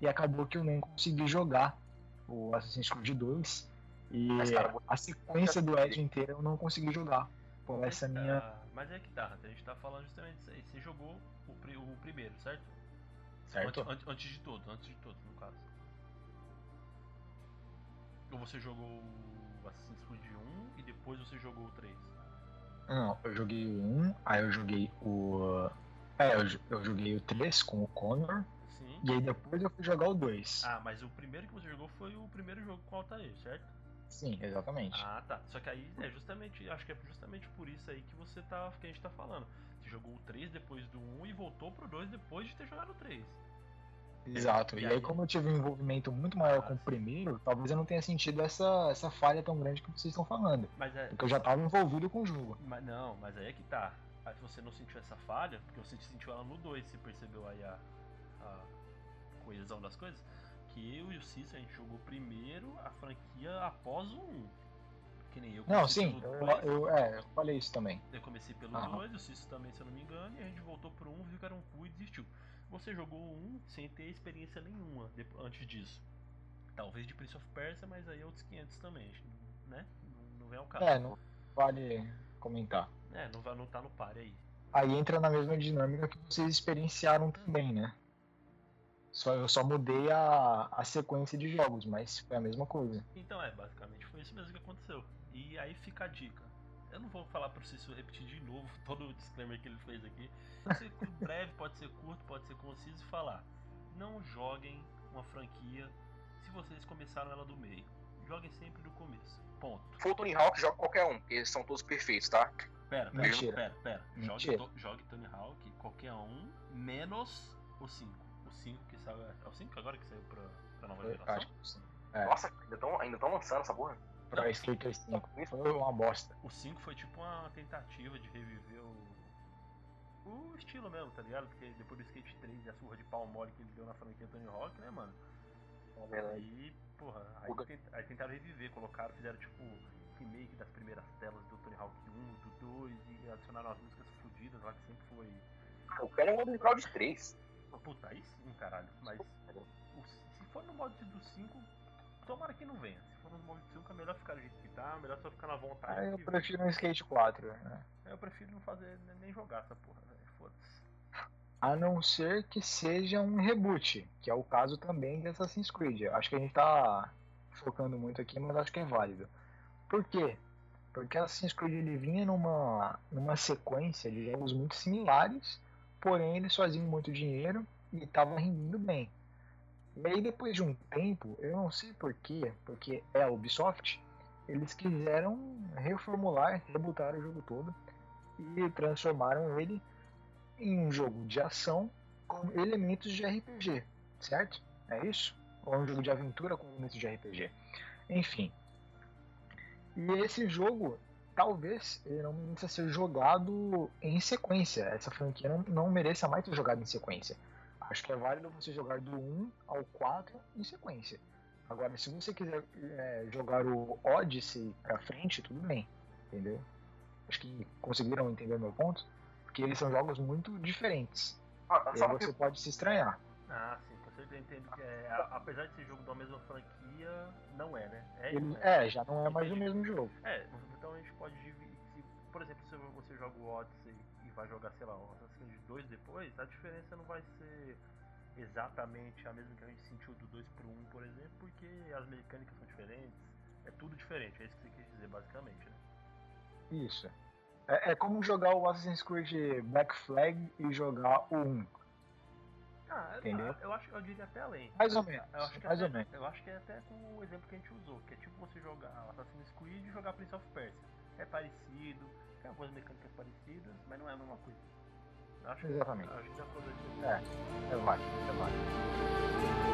E acabou que eu nem consegui jogar o Assassin's Creed 2. E Mas, cara, a sequência do Ezio inteira eu não consegui jogar. Por essa minha. Ah, mas é que tá, a gente tá falando justamente disso aí. Você jogou o, o primeiro, certo? Certo? Antes, antes- de todos, antes de todos, no caso. Ou você jogou o Assassin's Creed 1 e depois você jogou o 3? Não, eu joguei o 1, aí eu joguei o. É, eu, eu joguei o 3 com o Connor. Sim. E aí depois eu fui jogar o 2. Ah, mas o primeiro que você jogou foi o primeiro jogo com Altair, certo? Sim, exatamente. Ah, tá. Só que aí é justamente, acho que é justamente por isso aí que você tá, que a gente tá falando. Você jogou o 3 depois do 1 e voltou pro 2 depois de ter jogado o 3. Exato. E E aí- aí, como eu tive um envolvimento muito maior Ah, com o sim. primeiro, talvez eu não tenha sentido essa, essa falha tão grande que vocês estão falando. Mas é, Porque eu já estava envolvido com o jogo. Mas não, mas aí é que tá. Aí você não sentiu essa falha, porque você sentiu ela no 2, você percebeu aí a, a coesão das coisas. Que eu e o Cícero a gente jogou primeiro a franquia após o 1. Que nem eu Não, sim, eu, eu- é, eu falei isso também. eu comecei pelo Aham. 2, o Cícero também, se eu não me engano, e a gente voltou pro 1, viu que era um cu e desistiu. Você jogou o 1 sem ter experiência nenhuma antes disso. Talvez de Prince of Persia, mas aí é outros 500 também, né? Não, não vem ao caso. É, não vale comentar. É, não, vai, não tá no par aí. Aí entra na mesma dinâmica que vocês experienciaram também, né? Só, eu só mudei a, a sequência de jogos, mas foi a mesma coisa. Então é, basicamente foi isso mesmo que aconteceu. E aí fica a dica. Eu não vou falar pro Cícero repetir de novo [LAUGHS] todo o disclaimer que ele fez aqui. Pode ser [LAUGHS] breve, pode ser curto, pode ser conciso e falar. Não joguem uma franquia se vocês começaram ela do meio. Joguem sempre do começo. Ponto. Se for o Tony Hawk, joga qualquer um, porque são todos perfeitos, tá? Pera, pera, Mentira. pera, pera. Jogue, Mentira. jogue Tony Hawk, qualquer um, menos o 5. O 5 que saiu. É o 5 agora que saiu pra, pra nova Eu geração? acho que sim. É, Nossa, ainda estão ainda tão lançando essa porra. pra Skater 5. Foi uma bosta. O 5 foi tipo uma tentativa de reviver o. O estilo mesmo, tá ligado? Porque depois do Skate 3 e a surra de pau mole que ele deu na franquia Tony Hawk, né, mano? É. Aí, porra, aí, O- tent- aí tentaram reviver, colocaram, fizeram tipo remake das primeiras telas do Tony Hawk 1, do 2 e adicionaram as músicas fodidas lá que sempre foi. Eu quero um Underground 3. Puta, aí sim, caralho. Mas o- se for no modo do 5, tomara que não venha. Se for no modo do 5 é melhor ficar do jeito que tá, melhor só ficar na vontade. Ah, eu prefiro um Skate 4, né? Eu prefiro não fazer nem jogar essa porra, velho. Foda-se. A não ser que seja um reboot, que é o caso também de Assassin's Creed. Acho que a gente tá focando muito aqui, mas acho que é válido. Por quê? Porque Assassin's Creed ele vinha numa, numa sequência de jogos muito similares, porém eles faziam muito dinheiro e estavam rendendo bem. E aí depois de um tempo, eu não sei porquê, porque é a Ubisoft, eles quiseram reformular, rebutar o jogo todo e transformaram ele em um jogo de ação com elementos de RPG, certo? É isso? Ou um jogo de aventura com elementos de RPG. Enfim. E esse jogo, talvez, ele não mereça ser jogado em sequência. Essa franquia não, não mereça mais ser jogada em sequência. Acho que é válido você jogar do 1 ao 4 em sequência. Agora, se você quiser é, jogar o Odyssey pra frente, tudo bem. Entendeu? Acho que conseguiram entender meu ponto. Porque eles são jogos muito diferentes. Ah, E aí você pode se estranhar. Ah, sim, eu entendo que é, a- apesar de ser jogo da mesma franquia, não é, né? É, Ele- né? é, já não é mais o mesmo jogo. É, então a gente pode dividir. Se, por exemplo, se você joga o Odyssey e vai jogar, sei lá, o Assassin's Creed 2 depois, a diferença não vai ser exatamente a mesma que a gente sentiu do 2 pro 1, por exemplo, porque as mecânicas são diferentes, é tudo diferente, é isso que você quis dizer basicamente, né? Isso. É, é como jogar o Assassin's Creed Black Flag e jogar o 1. Ah, eu- Entendeu? Eu, acho, eu diria até além. Mais ou menos. Eu acho, que mais até, ou menos. eu acho que é até com o exemplo que a gente usou, que é tipo você jogar Assassin's Creed e jogar Prince of Persia. É parecido, tem algumas mecânicas parecidas, mas não é a mesma coisa. Eu acho, Exatamente. eu acho que dá pra dizer. É, é válido, é válido.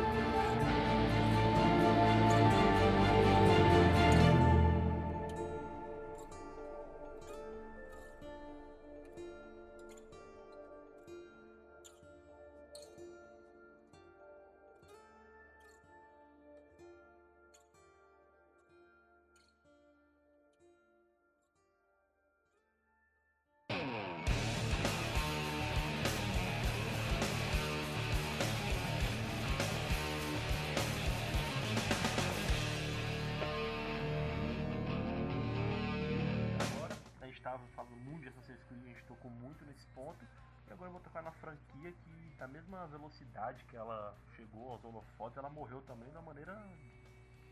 De Assassin's Creed, a gente tocou muito nesse ponto. E agora eu vou tocar na franquia que, da mesma velocidade que ela chegou aos holofotes, ela morreu também de uma maneira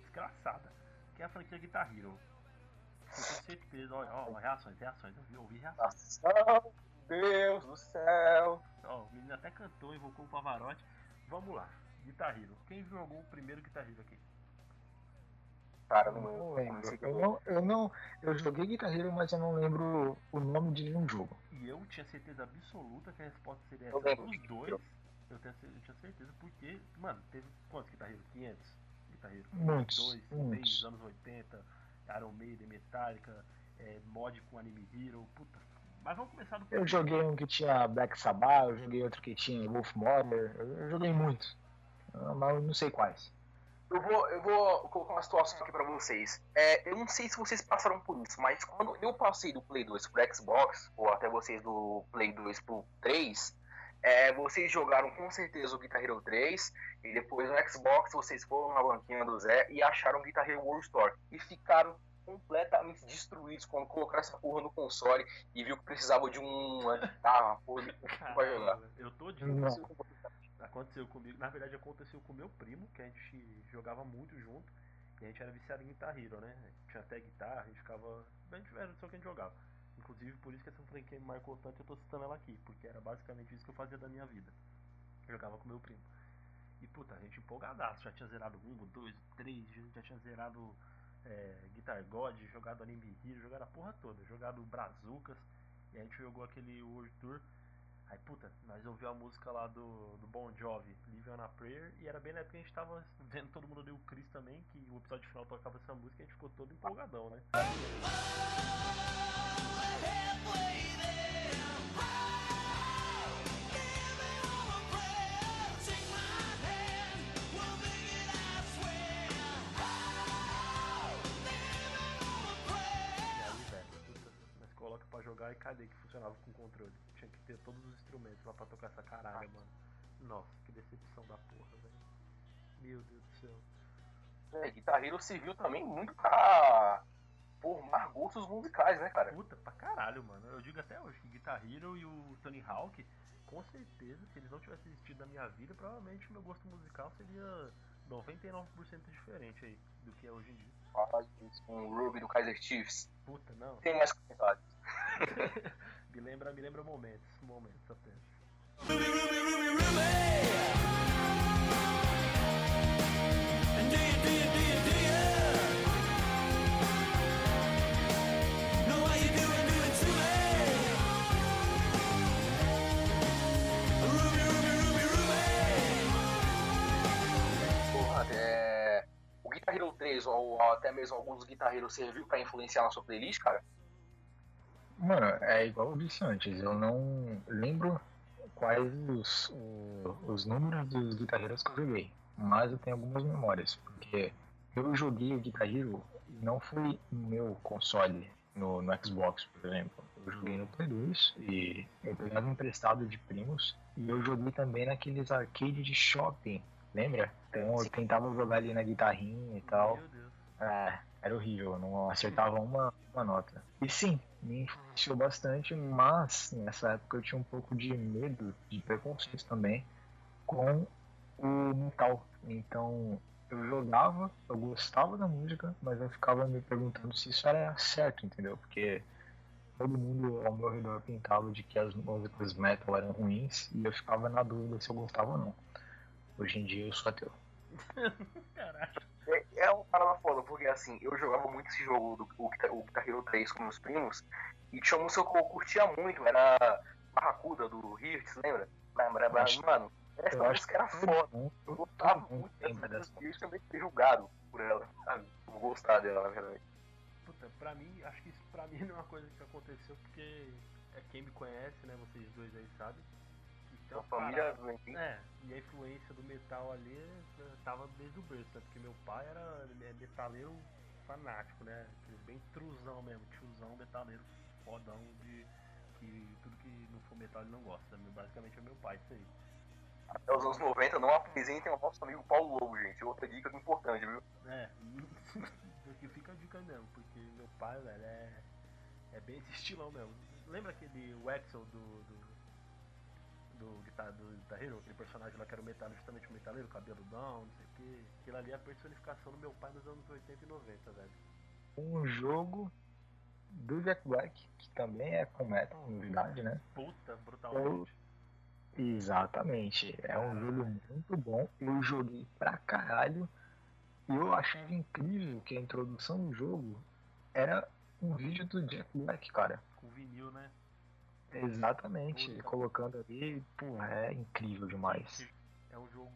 desgraçada. Que é a franquia Guitar Hero. Eu tenho certeza, olha, ó, reações, reações, eu vi, eu vi reações. Nação, Deus do céu. Ó, o menino até cantou, invocou o Pavarotti. Vamos lá, Guitar Hero. Quem jogou o primeiro Guitar Hero aqui? Cara, Eu não, não lembro. Eu não, eu não. Eu joguei Guitar Hero, mas eu não lembro o nome de nenhum jogo. E eu tinha certeza absoluta que a resposta seria essa dos dois. Eu, eu tinha certeza porque, mano, teve quantos Guitar Hero? 500 Guitar Hero? Muitos, 2, muitos. 6, anos 80, Iron Maiden, Metallica, é, mod com Anime Hero, puta. Mas vamos começar do Eu joguei um que tinha Black Sabbath, eu joguei outro que tinha Wolf Mother, eu, joguei muitos. Ah, Mas não sei quais. Eu vou, eu vou colocar uma situação aqui pra vocês. É, eu não sei se vocês passaram por isso, mas quando eu passei do Play 2 pro Xbox, ou até vocês do Play 2 pro 3, é, vocês jogaram com certeza o Guitar Hero 3, e depois no Xbox vocês foram na banquinha do Zé e acharam o Guitar Hero World Store. E ficaram completamente destruídos quando colocaram essa porra no console e viu que precisava de uma guitarra, porra, de pra jogar. Eu tô de Não. Aconteceu comigo, na verdade aconteceu com meu primo, que a gente jogava muito junto, e a gente era viciado em Guitar Hero, né? Tinha até guitarra, a gente ficava. A gente era só que a gente jogava. Inclusive por isso que essa franquia me marcou tanto, eu tô citando ela aqui, porque era basicamente isso que eu fazia da minha vida. Eu jogava com meu primo. E puta, a gente empolgadaço, já tinha zerado um, o dois, o três, já tinha zerado é, Guitar God, jogado Anime Hero, jogado a porra toda, jogado Brazucas, e a gente jogou aquele World Tour. Aí, puta, nós ouvimos a música lá do, do Bon Jovi, Live on a Prayer, e era bem na época que a gente tava [LAUGHS] vendo todo mundo deu o Chris também, que o episódio final tocava essa música e a gente ficou todo empolgadão, né? E aí, puta, nós coloca pra jogar e cadê que funcionava com controle? Ter todos os instrumentos lá pra tocar essa caralho, mano. Nossa, que decepção da porra, velho. Meu Deus do céu. É, Guitar Hero se viu também muito pra formar gostos musicais, né, cara? Puta, pra caralho, mano. Eu digo até hoje que Guitar Hero e o Tony Hawk, com certeza, se eles não tivessem existido na minha vida, provavelmente o meu gosto musical seria 99% diferente aí do que é hoje em dia. Fala isso com o Ruby do Kaiser Chiefs. Puta, não. Tem mais comentários. [LAUGHS] Me lembra, me lembra momentos, momentos apenas. Ruby, Ruby, Ruby, Ruby. Do you, do you, do you, do you? Know why you do it, to me? Ruby, Ruby, Ruby, Ruby. Porra, é... O Guitar Hero 3 ou até mesmo alguns Guitar Hero serviu pra influenciar na sua playlist, cara? Mano, é igual eu disse antes, eu não lembro quais os, os números dos Guitar Heroes que eu joguei, mas eu tenho algumas memórias, porque eu joguei o Guitar Hero e não foi no meu console, no, no Xbox, por exemplo. Eu joguei no Play 2 e eu pegava emprestado de primos e eu joguei também naqueles arcades de shopping, lembra? Então eu tentava jogar ali na guitarrinha e tal. É, era horrível, eu não acertava uma, uma nota. E sim, me influenciou bastante, mas nessa época eu tinha um pouco de medo, de preconceito também, com o metal. Então eu jogava, eu gostava da música, mas eu ficava me perguntando se isso era certo, entendeu? Porque todo mundo ao meu redor pintava de que as músicas metal eram ruins e eu ficava na dúvida se eu gostava ou não. Hoje em dia eu sou ateu. [LAUGHS] Caralho. É, uma parada foda, porque assim, eu jogava muito esse jogo, do, o, o Guitar Hero 3 com meus primos, e tinha uma música que eu curtia muito, era Barracuda do Hirtz, lembra? Lembra, Mano, essa Eu acho música era que foda. Eu gostava muito dessa música e eu também fui julgado por ela, sabe? Por gostar dela, na verdade. Puta, pra mim, acho que isso pra mim [LAUGHS] não é uma coisa que aconteceu porque é quem me conhece, né? Vocês dois aí sabem. Uma família doente. É, e a influência do metal ali eh, tava desde o berço, né? Porque meu pai era metaleiro fanático, né? Bem truzão mesmo, tiozão metaleiro fodão de que tudo que não for metal ele não gosta. Basicamente é meu pai, isso aí. Até os anos 90 não apresentem o nosso amigo Paulo Lobo, gente. Outra dica importante, viu? É, [LAUGHS] porque fica a dica mesmo, porque meu pai, velho, é, é bem esse [LAUGHS] estilão mesmo. Lembra aquele Wexel do. do. Do Guitar, do Guitar Hero, aquele personagem lá que era o metal, justamente o metaleiro, cabeludão, não sei o que. Aquilo ali é a personificação do meu pai nos anos 80 e 90, velho. um jogo do Jack Black, que também é com metal, novidade, né? Puta, brutalmente. Exatamente. É um jogo muito bom. Eu joguei pra caralho. E eu achava incrível que a introdução do jogo era um vídeo do Jack Black, cara. Com vinil, né? Exatamente. Puta. Colocando ali, pô, é incrível demais. É um jogo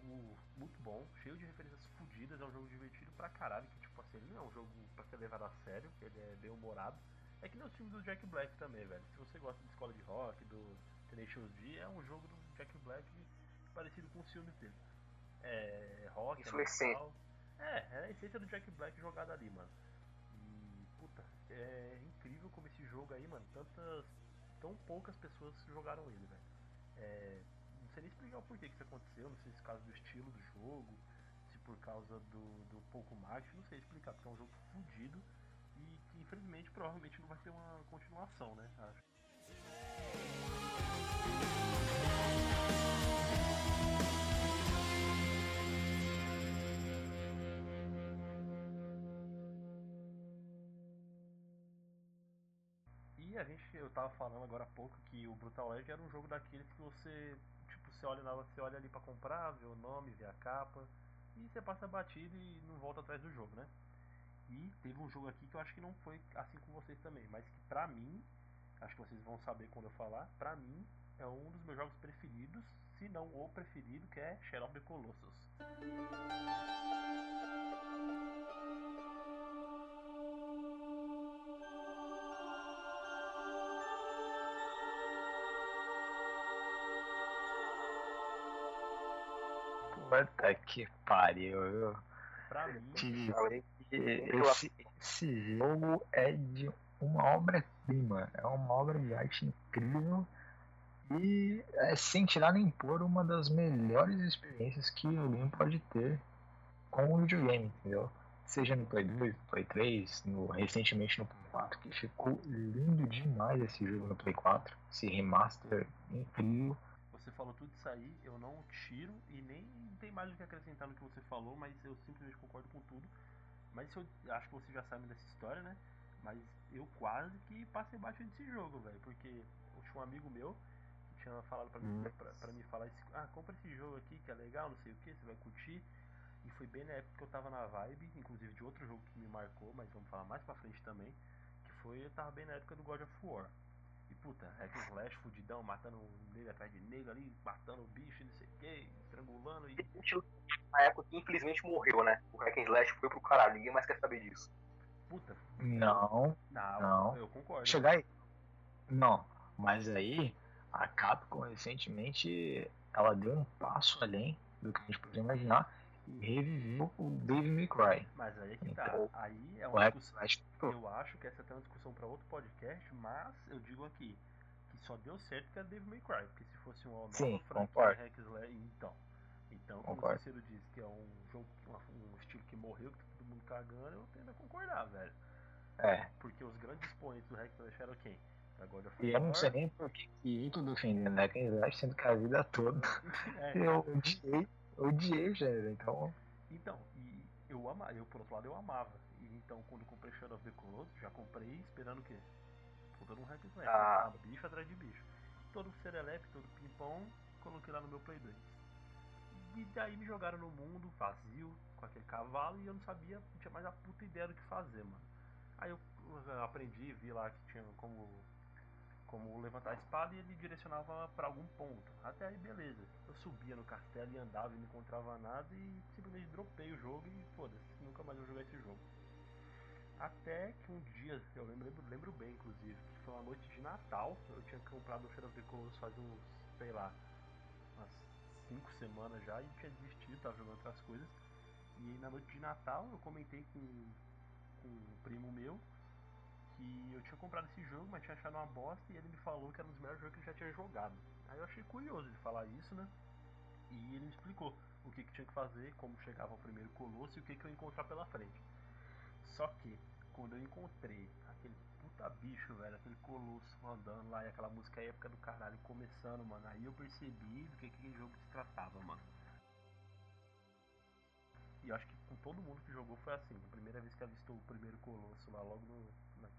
muito bom, cheio de referências fodidas, é um jogo divertido pra caralho, que tipo assim, ele não é um jogo pra ser levado a sério, ele é bem humorado. É que nem os filmes do Jack Black também, velho. Se você gosta de escola de rock, do Tenacious D, é um jogo do Jack Black parecido com os filmes dele. É rock, é é metal. É, é a essência do Jack Black jogada ali, mano. E, puta, é incrível como esse jogo aí, mano, tantas. Tão poucas pessoas jogaram ele, velho. É, não sei nem explicar o porquê que isso aconteceu, não sei se por causa do estilo do jogo, se por causa do, do pouco marketing, não sei explicar, porque é um jogo fodido e que infelizmente provavelmente não vai ter uma continuação, né? Acho. A gente, eu tava falando agora há pouco que o Brutal Legend era um jogo daqueles que você, tipo, você olha, você olha ali pra comprar, vê o nome, vê a capa, e você passa batido e não volta atrás do jogo, né? E teve um jogo aqui que eu acho que não foi assim com vocês também, mas que pra mim, acho que vocês vão saber quando eu falar, pra mim é um dos meus jogos preferidos, se não o preferido, que é Shadow of the Colossus. Puta que pariu, viu? Pra mim, Te dizer que esse, esse jogo é de uma obra-prima, é uma obra de arte incrível e é sem tirar nem pôr uma das melhores experiências que alguém pode ter com o videogame, entendeu? Seja no Play 2, no Play 3, no, recentemente no Play 4, que ficou lindo demais esse jogo no Play 4, esse remaster incrível. Você falou tudo isso aí, eu não tiro e nem tem mais o que acrescentar no que você falou, mas eu simplesmente concordo com tudo. Mas eu acho que você já sabe dessa história, né? Mas eu quase que passei baixo desse jogo, velho. Porque eu tinha um amigo meu que tinha falado pra mim, Hum. pra, pra mim falar ah, compra esse jogo aqui que é legal, não sei o que, você vai curtir. E foi bem na época que eu tava na vibe, inclusive de outro jogo que me marcou, mas vamos falar mais pra frente também. Que foi, eu tava bem na época do God of War. E puta, hack and slash, fudidão, matando nele atrás de negro ali, matando o bicho e não sei o que, estrangulando e. Na época que infelizmente morreu, né? O Hack and Slash foi pro caralho, ninguém mais quer saber disso. Puta, Não, não, Não. eu concordo. chegar aí. Não, mas aí a Capcom recentemente ela deu um passo além do que a gente podia imaginar reviveu o Dave May Cry. Mas aí é que tá. Então, Aí é O uma and discussão. Eu acho que essa é uma discussão pra outro podcast, mas eu digo aqui que só deu certo que é Devil May Cry, porque se fosse uma nova Sim, franquia. Hack and Slash, então. Então, como o Concordo. Cícero disse que é um jogo, um estilo que morreu, que tá todo mundo cagando, eu tendo a concordar, velho. É, Porque os grandes expoentes do Hack Slash eram quem? Of e eu não sei nem por que eu tô defendendo Hack Slash, sendo que a vida toda [LAUGHS] É, eu odiei, odiei o gênero, então Então, e eu amava, eu por outro lado eu amava. E então quando eu comprei Shadow of the Colossus, já comprei esperando o quê? Todo um hack and slash, Ah. né? bicho atrás de bicho. Todo serelepe, todo pimpão, coloquei lá no meu Play 2. E daí me jogaram no mundo vazio, com aquele cavalo, e eu não sabia, não tinha mais a puta ideia do que fazer, mano. Aí eu eu aprendi, vi lá que tinha como como levantar a espada e ele direcionava pra algum ponto. Até aí, beleza. Eu subia no castelo e andava e não encontrava nada e simplesmente dropei o jogo e foda-se, nunca mais vou jogar esse jogo. Até que um dia, eu lembro, lembro, lembro bem inclusive, que foi uma noite de Natal, eu tinha comprado o Shadow of the Colossus faz uns, sei lá, umas 5 semanas já e tinha desistido, tava jogando outras coisas. E aí na noite de Natal eu comentei com, com um primo meu que eu tinha comprado esse jogo, mas tinha achado uma bosta e ele me falou que era um dos melhores jogos que ele já tinha jogado. Aí eu achei curioso de falar isso, né? E ele me explicou o que, que tinha que fazer, como chegava ao primeiro colosso e o que, que eu ia encontrar pela frente. Só que, quando eu encontrei aquele puta bicho, velho, aquele colosso andando lá e aquela música épica do caralho começando, mano, aí eu percebi do que, que aquele jogo se tratava, mano. E acho que com todo mundo que jogou foi assim. A primeira vez que avistou o primeiro colosso lá, logo no,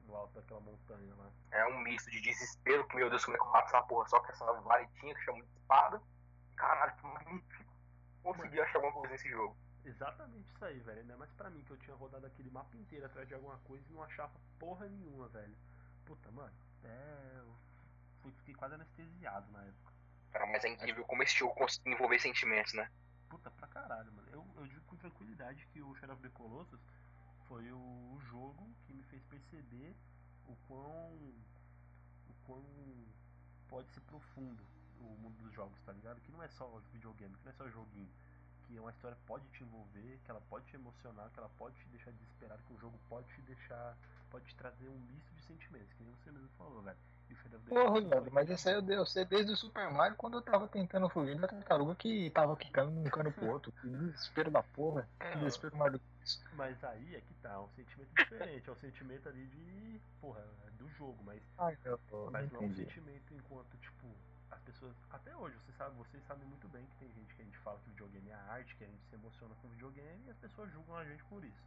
no alto daquela montanha lá. É um misto de desespero, que meu Deus, como é que eu mato essa porra só com essa varetinha que chama de espada. Caralho, que magnífico. Consegui achar alguma coisa nesse jogo. Exatamente isso aí, velho. Ainda mais pra mim que eu tinha rodado aquele mapa inteiro atrás de alguma coisa e não achava porra nenhuma, velho. Puta, mano, é. Eu fui, fiquei quase anestesiado na época. Cara, mas é incrível como esse jogo consegue envolver sentimentos, né? Puta pra caralho, mano. Eu, eu digo com tranquilidade que o Shadow of the Colossus foi o jogo que me fez perceber o quão. o quão pode ser profundo o mundo dos jogos, tá ligado? Que não é só videogame, que não é só joguinho. Que uma história pode te envolver, que ela pode te emocionar, que ela pode te deixar desesperado, que o jogo pode te deixar. pode te trazer um misto de sentimentos, que nem você mesmo falou, velho. Porra, foi- mas isso aí eu eu sei desde o Super Mario quando eu tava tentando fugir da tartaruga que tava quicando de um cano pro outro. Que desespero da porra. Que desespero mais do que isso. Mas aí é que tá, é um sentimento diferente, é um sentimento ali de. porra, é do jogo, mas, Ai, eu não mas não é um sentimento enquanto, tipo, as pessoas. Até hoje, você sabe, vocês sabem muito bem que tem gente que a gente fala que videogame é arte, que a gente se emociona com videogame e as pessoas julgam a gente por isso.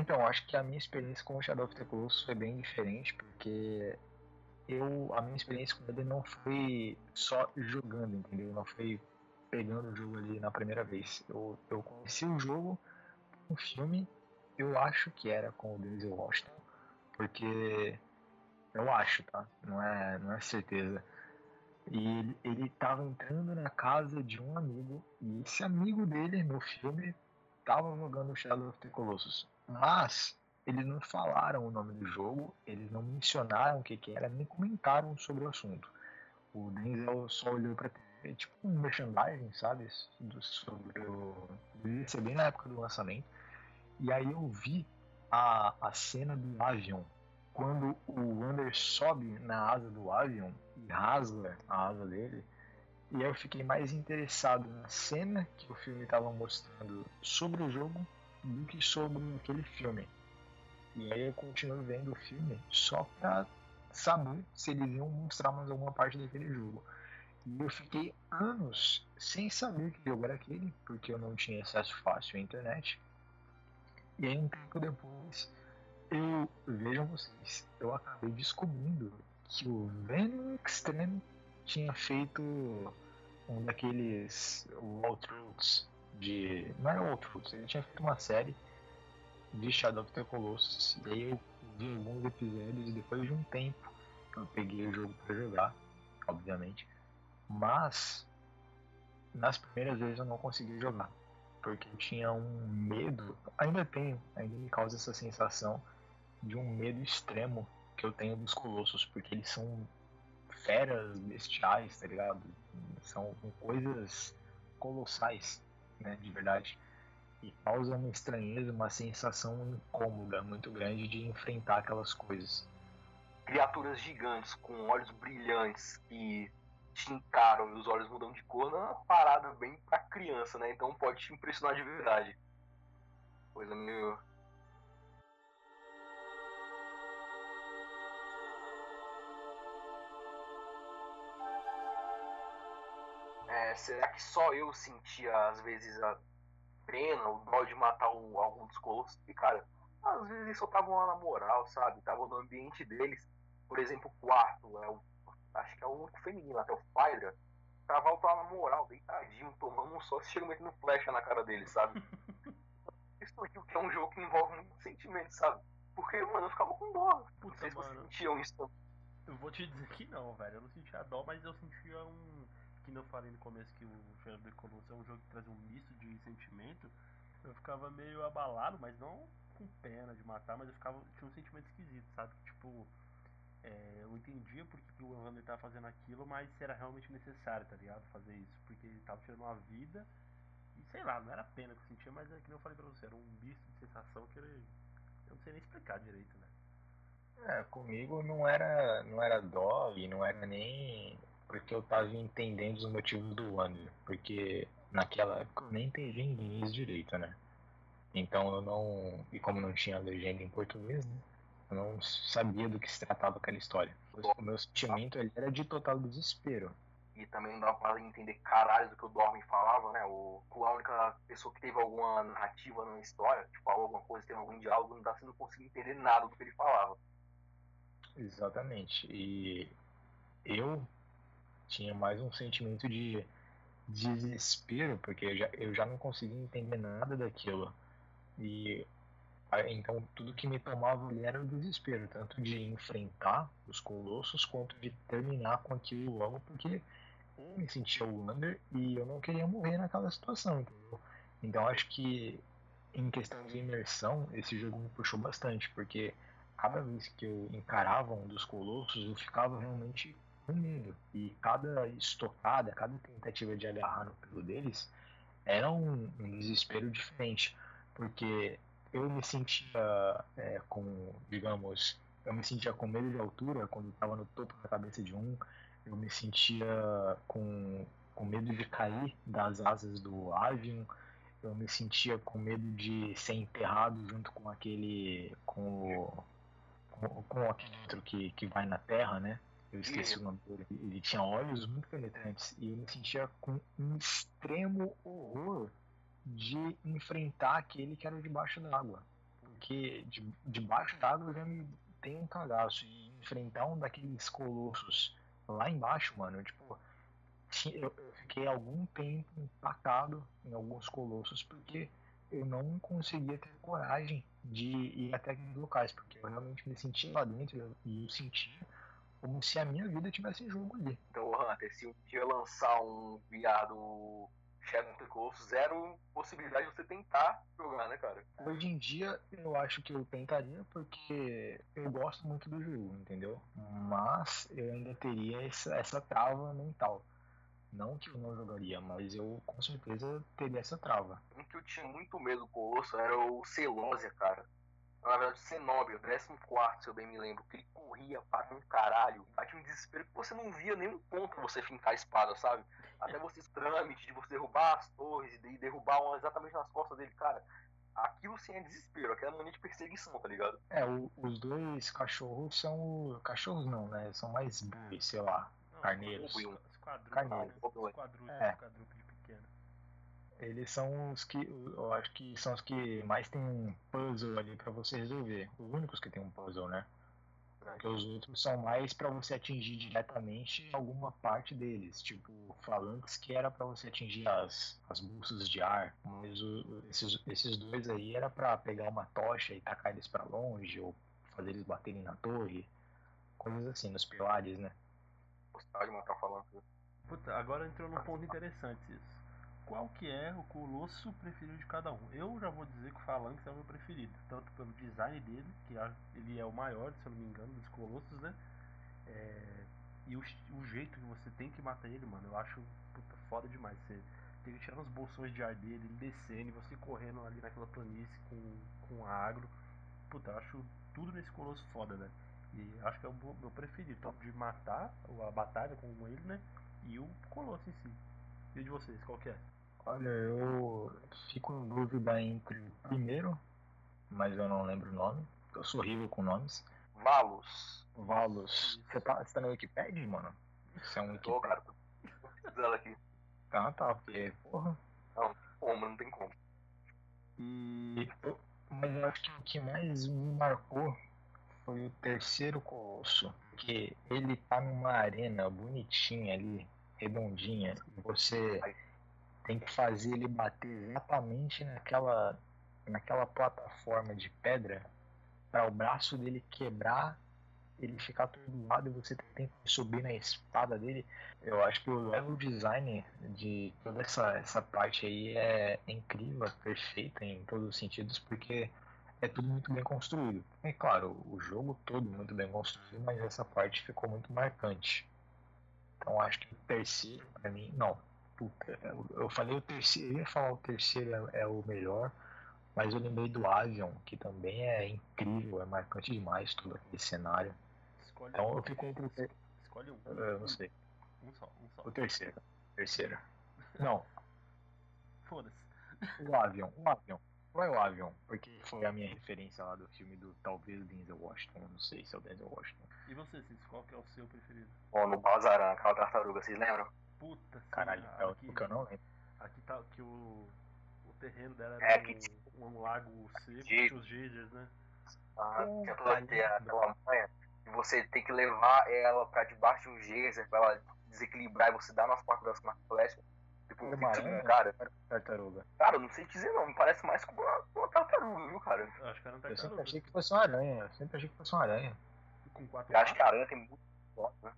Então, acho que a minha experiência com o Shadow of the Colossus foi bem diferente, porque eu, a minha experiência com ele não foi só jogando, entendeu? Não foi pegando o jogo ali na primeira vez. Eu, eu conheci o jogo, um filme, eu acho que era com o Denzel Washington, porque eu acho, tá? Não é, não é certeza. E ele, ele tava entrando na casa de um amigo, e esse amigo dele no filme tava jogando Shadow of the Colossus. Mas eles não falaram o nome do jogo, eles não mencionaram o que, que era, nem comentaram sobre o assunto. O Denzel só olhou pra TV, tipo um merchandising, sabe? Do, sobre o. Devia ser bem na época do lançamento. E aí eu vi a, a cena do avião. Quando o Wander sobe na asa do avião e rasga a asa dele, E eu fiquei mais interessado na cena que o filme estava mostrando sobre o jogo do que sobre aquele filme. E aí eu continuo vendo o filme só pra saber se eles iam mostrar mais alguma parte daquele jogo. E eu fiquei anos sem saber que jogo era aquele, porque eu não tinha acesso fácil à internet. E aí um tempo depois, eu vejam vocês, eu acabei descobrindo que o Venom Extreme tinha feito um daqueles Waltruths de. Não era Waltruths, ele tinha feito uma série de Shadow of the Colossus. E aí eu vi alguns episódios e depois de um tempo eu peguei o jogo pra jogar, obviamente. Mas nas primeiras vezes eu não consegui jogar. Porque eu tinha um medo, ainda tenho, ainda me causa essa sensação de um medo extremo que eu tenho dos colossos, porque eles são feras bestiais, tá ligado? São coisas colossais, né, de verdade. E causa uma estranheza, uma sensação incômoda muito grande de enfrentar aquelas coisas. Criaturas gigantes com olhos brilhantes que te encaram e os olhos mudam de cor, não é uma parada bem pra criança, né? Então pode te impressionar de verdade. Coisa meio. É, será que só eu sentia às vezes a pena, o dó de matar o, algum dos colossos? E cara, às vezes eles só estavam lá na moral, sabe? Estavam no ambiente deles. Por exemplo, o quarto, é o, acho que é o único feminino, até o Fydra. Tava lá na moral, deitadinho, tomando um só, chega metendo flecha na cara dele, sabe? [LAUGHS] Isso aqui que é um jogo que envolve muito sentimento, sabe? Porque, mano, eu ficava com dó. Não Puta, sei se vocês mano. sentiam isso. Eu vou te dizer que não, velho. Eu não sentia dó, mas eu sentia um. Que eu falei no começo que o Shadow the Colossus é um jogo que traz um misto de sentimento. Eu ficava meio abalado, mas não com pena de matar, mas eu ficava. Tinha um sentimento esquisito, sabe? Tipo. é, eu entendia porque que o Wander tava fazendo aquilo, mas era realmente necessário, tá ligado? Fazer isso. Porque ele tava tirando uma vida. E sei lá, não era pena que eu sentia, mas é que eu falei pra você, era um misto de sensação que ele. Eu não sei nem explicar direito, né? É, comigo não era, não era dó e não era nem porque eu tava entendendo os motivos do Wander, porque naquela época eu nem entendi inglês direito, né? Então eu não. E como não tinha legenda em português, né? Eu não sabia do que se tratava aquela história. O meu sentimento ele era de total desespero. E também não dava pra entender caralho do que o Dorme falava, né? O, a única pessoa que teve alguma narrativa na história, tipo, falou alguma coisa, teve algum diálogo, não dá você não conseguia entender nada do que ele falava. Exatamente. E eu tinha mais um sentimento de desespero, porque eu já, eu já não conseguia entender nada daquilo. E então tudo que me tomava ali era o desespero, tanto de enfrentar os colossos quanto de terminar com aquilo logo, porque eu me sentia o Wander e eu não queria morrer naquela situação, entendeu? Então acho que em questão de imersão, esse jogo me puxou bastante, porque cada vez que eu encarava um dos colossos, eu ficava realmente com medo. E cada estocada, cada tentativa de agarrar no pelo deles era um, um desespero diferente. Porque eu me sentia é, com, digamos, eu me sentia com medo de altura quando estava no topo da cabeça de um, eu me sentia com, com medo de cair das asas do avião, eu me sentia com medo de ser enterrado junto com aquele, com o, com, com aquele outro que, que vai na terra, né? Eu esqueci o nome dele. Ele tinha olhos muito penetrantes e eu me sentia com um extremo horror de enfrentar aquele que era debaixo d'água. Porque de, debaixo d'água eu já me tenho um cagaço. E enfrentar um daqueles colossos lá embaixo, mano, eu, tipo, ti- eu, eu fiquei algum tempo empacado em alguns colossos porque eu não conseguia ter coragem de ir até aqueles locais, porque eu realmente me sentia lá dentro e eu sentia como se a minha vida tivesse em jogo ali. Então, Hunter, se um dia lançar um viado Shadow of the Colossus, zero possibilidade de você tentar jogar, né, cara? Hoje em dia eu acho que eu tentaria porque eu gosto muito do jogo, entendeu? Mas eu ainda teria essa, essa trava mental. Não que eu não jogaria, mas eu com certeza teria essa trava. Um que eu tinha muito medo do Colosso era o Celosia, cara. Na verdade, Cenobio, 14, se eu bem me lembro, que ele corria para um caralho, bate um desespero que você não via nenhum ponto você fincar a espada, sabe? Até você trâmite de você derrubar as torres e derrubar uma exatamente nas costas dele, cara. Aquilo sim é desespero, aquela mania de perseguição, tá ligado? É, o- os dois cachorros são. Cachorros não, né? São mais boi, sei lá. Não, Carneiros. Esquadrúpedes, Esquadrúpedes, Carneiros. né? É. Eles são os que. Eu acho que são os que mais tem um puzzle ali pra você resolver. Os únicos que tem um puzzle, né? Porque os outros são mais pra você atingir diretamente alguma parte deles. Tipo, falantes que era pra você atingir as, as bolsas de ar. Mas o- esses, esses dois aí era pra pegar uma tocha e tacar eles pra longe, ou fazer eles baterem na torre. Coisas assim, nos pilares, né? Gostava de matar falando. Puta, agora entrou num ponto interessante isso. Qual que é o colosso preferido de cada um? Eu já vou dizer que o Phalanx é o meu preferido, tanto pelo design dele, que ele é o maior, se eu não me engano, dos colossos, né? É, e o, o jeito que você tem que matar ele, mano, eu acho puta, foda demais. Você tem que tirar os bolsões de ar dele, ele descendo, e você correndo ali naquela planície com, com agro. Puta, eu acho tudo nesse colosso foda, né? E acho que é o meu preferido, tanto de matar a batalha com ele, né? E o colosso em si. E de vocês, qual que é? Olha, eu fico em dúvida entre o primeiro, mas eu não lembro o nome. Eu sou horrível com nomes. Valos. Valos. Você tá, você tá na Wikipedia, mano? Você é um Tô, Wikipedia. cara. Tô aqui. Tá, tá, porque, porra. Pô, mas não tem como. E, eu- mas eu acho que o que mais me marcou foi o terceiro colosso. Porque ele tá numa arena bonitinha ali, redondinha, e você tem que fazer ele bater exatamente naquela, naquela plataforma de pedra para o braço dele quebrar, ele ficar atordoado e você tem que subir na espada dele. Eu acho que o level design de toda essa, essa parte aí é incrível, é perfeita em todos os sentidos, porque é tudo muito bem construído. É claro, o jogo todo muito bem construído, mas essa parte ficou muito marcante. Então acho que o terceiro, pra mim, não. Puta, eu, falei o terceiro, eu ia falar o terceiro é, é o melhor, mas eu lembrei do Avion, que também é incrível, é marcante demais todo aquele cenário. Escolhe Então um. eu fico entre o ter- Escolhe um. eu não sei, Um só, um só. o terceiro. Terceiro. [LAUGHS] Não, Foda-se. o Avion, o Avion. Vai o Avion, porque foi a minha referência lá do filme do talvez Denzel Washington, eu não sei se é o Denzel Washington. E você, Cis, qual que é o seu preferido? Ó, no Bazaran, aquela tartaruga, vocês lembram? Puta, Caralho, é o que eu não lembro. aqui tá que o, o terreno dela É, era que um, um lago seco, tinha os geysers, né? Ah, Hum, que tem aquela manha e você tem que levar ela pra debaixo de um geyser pra ela desequilibrar e você dá nas quatro das com uma flecha. Tipo, Uma fica aranha? um cara. Tartaruga. Cara, eu não sei dizer não, me parece mais com uma, uma tartaruga, viu, cara? Eu acho que era um Eu sempre tartaruga. achei que fosse uma aranha, eu sempre achei que fosse uma aranha. Com quatro Eu acho que a aranha tem muito forte, né?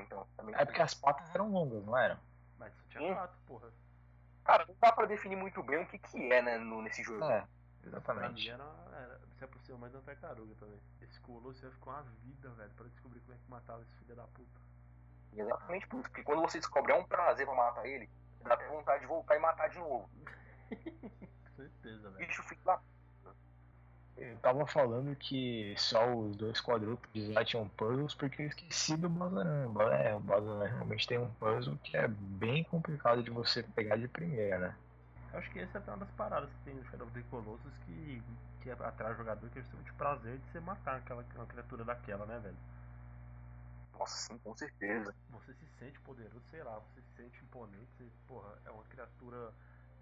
Então, também. É porque as patas eram longas, não eram? Mas tinha Hum. quatro, porra. Cara, não dá pra definir muito bem o que que é, né, no, nesse jogo. É, Pra mim exatamente. era, era se aproxima mais da tartaruga também. Esse colosso ia ficar uma vida, velho, pra descobrir como é que matava esse filho da puta. Exatamente por isso, porque quando você descobre é um prazer pra matar ele, dá até vontade de voltar e matar de novo. [LAUGHS] Com certeza, velho. bicho fica lá. Eu tava falando que só os dois quadrúpedes lá tinham puzzles porque eu esqueci do Bazaran. É, o Bazaran realmente tem um puzzle que é bem complicado de você pegar de primeira, né? Eu acho que essa é uma das paradas que tem no Shadow of the Colossus que, que atrai o jogador, que é o prazer de você matar aquela, aquela criatura daquela, né, velho? Nossa, sim, com certeza. Você se sente poderoso, sei lá, você se sente imponente, você, porra, é uma criatura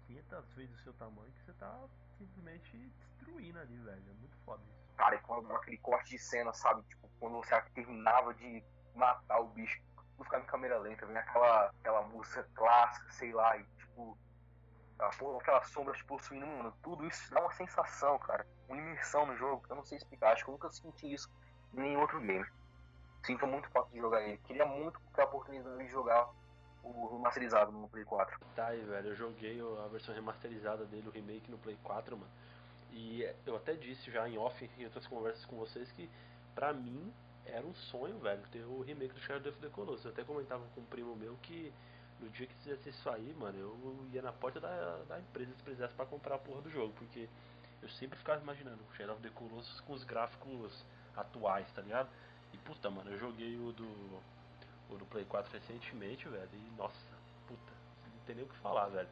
500 vezes o seu tamanho que você tá simplesmente destruindo ali, velho. É muito foda isso. Cara, e quando aquele corte de cena, sabe? Tipo, quando você terminava de matar o bicho, tudo ficava em câmera lenta, vem aquela, aquela música clássica, sei lá, e tipo. Aquelas sombras possuindo, mano, tudo isso dá uma sensação, cara. Uma imersão no jogo, eu não sei explicar. Acho que eu nunca senti isso em nenhum outro game. Sinto muito falta de jogar ele. Queria muito ter a oportunidade de jogar o remasterizado no Play 4. Tá aí, velho, eu joguei a versão remasterizada dele, o remake no Play 4, mano. E eu até disse já em off, em outras conversas com vocês, que pra mim era um sonho, velho, ter o remake do Shadow of the Colossus. Eu até comentava com um primo meu que no dia que fizesse isso aí, mano, eu ia na porta da, da empresa se precisasse pra comprar a porra do jogo, porque eu sempre ficava imaginando o Shadow of the Colossus com os gráficos atuais, tá ligado? E puta, mano, eu joguei o do. Do Play 4 recentemente, velho, e nossa, puta, não tem nem o que falar, velho.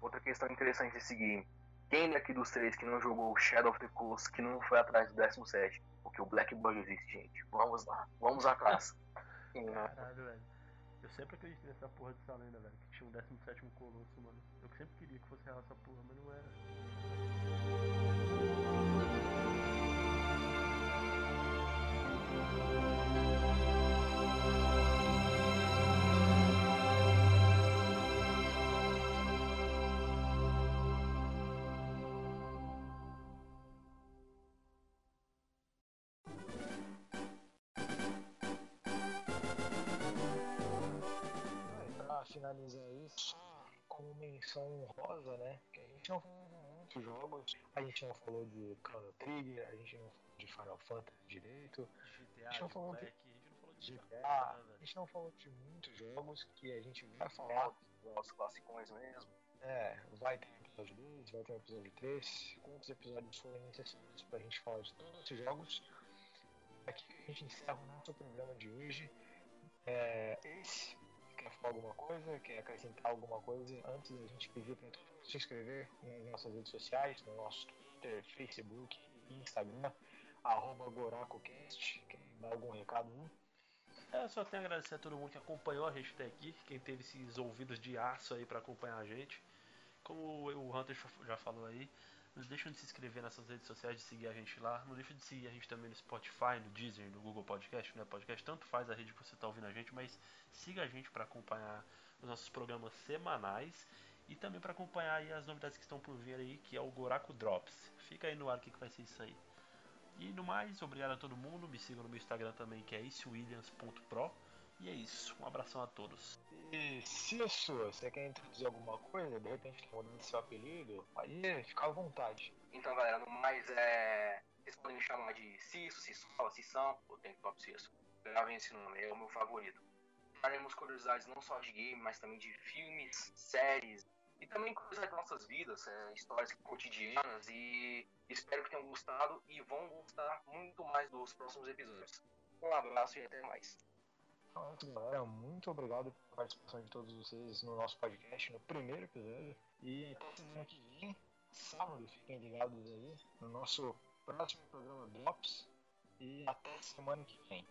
Outra questão interessante desse game. Quem daqui dos três que não jogou Shadow of the Colossus que não foi atrás do 17? Porque o Blackbird existe, gente. Vamos lá, vamos à caça. [LAUGHS] Caralho, velho. Eu sempre acreditei nessa porra dessa lenda, velho, que tinha um 17 Colosso, mano. Eu sempre queria que fosse real essa porra, mas não era. Finalizar isso, como menção honrosa, né? Que a gente não falou de jogos. A gente não falou de Chrono Trigger, a gente não falou de Final Fantasy direito, GTA, Deixa eu de falar um Black, a gente não falou de GTA. GTA, A velho. gente não falou de muitos jogos que a gente vai falar. Os classicões mesmo. É, vai ter um episódio 2, vai ter um episódio 3. Quantos episódios forem necessários pra gente falar de todos esses jogos? Aqui a gente encerra o nosso programa de hoje. É, esse alguma coisa, quer acrescentar alguma coisa antes da gente pedir para se inscrever nas nossas redes sociais, no nosso Twitter, Facebook e Instagram, arroba GoracoCast. Quer dar algum recado? Né? É, eu só tenho a agradecer a todo mundo que acompanhou a gente até aqui, quem teve esses ouvidos de aço aí pra acompanhar a gente. Como o Hunter já falou aí, não deixam de se inscrever nessas redes sociais, de seguir a gente lá. Não deixa de seguir a gente também no Spotify, no Deezer, no Google Podcast, né? Podcast, tanto faz a rede que você está ouvindo a gente, mas siga a gente para acompanhar os nossos programas semanais e também para acompanhar aí as novidades que estão por vir aí, que é o Goraku Drops. Fica aí no ar o que, que vai ser isso aí. E no mais, obrigado a todo mundo. Me sigam no meu Instagram também, que é iswilliams.pro. E é isso. Um abração a todos. E se você quer introduzir alguma coisa, de repente mudando seu apelido, aí fica à vontade. Então, galera, no mais, é... vocês podem me chamar de Cisso, Cissola, Cissão, ou tem top Cisso. Gravem esse nome, é o meu favorito. Faremos curiosidades não só de game, mas também de filmes, séries e também curiosidades das nossas vidas, é, histórias cotidianas e espero que tenham gostado e vão gostar muito mais dos próximos episódios. Um abraço e até mais. Galera, muito obrigado pela participação de todos vocês no nosso podcast, no primeiro episódio. E até semana que vem, sábado, fiquem ligados aí no nosso próximo programa Drops. E até semana que vem.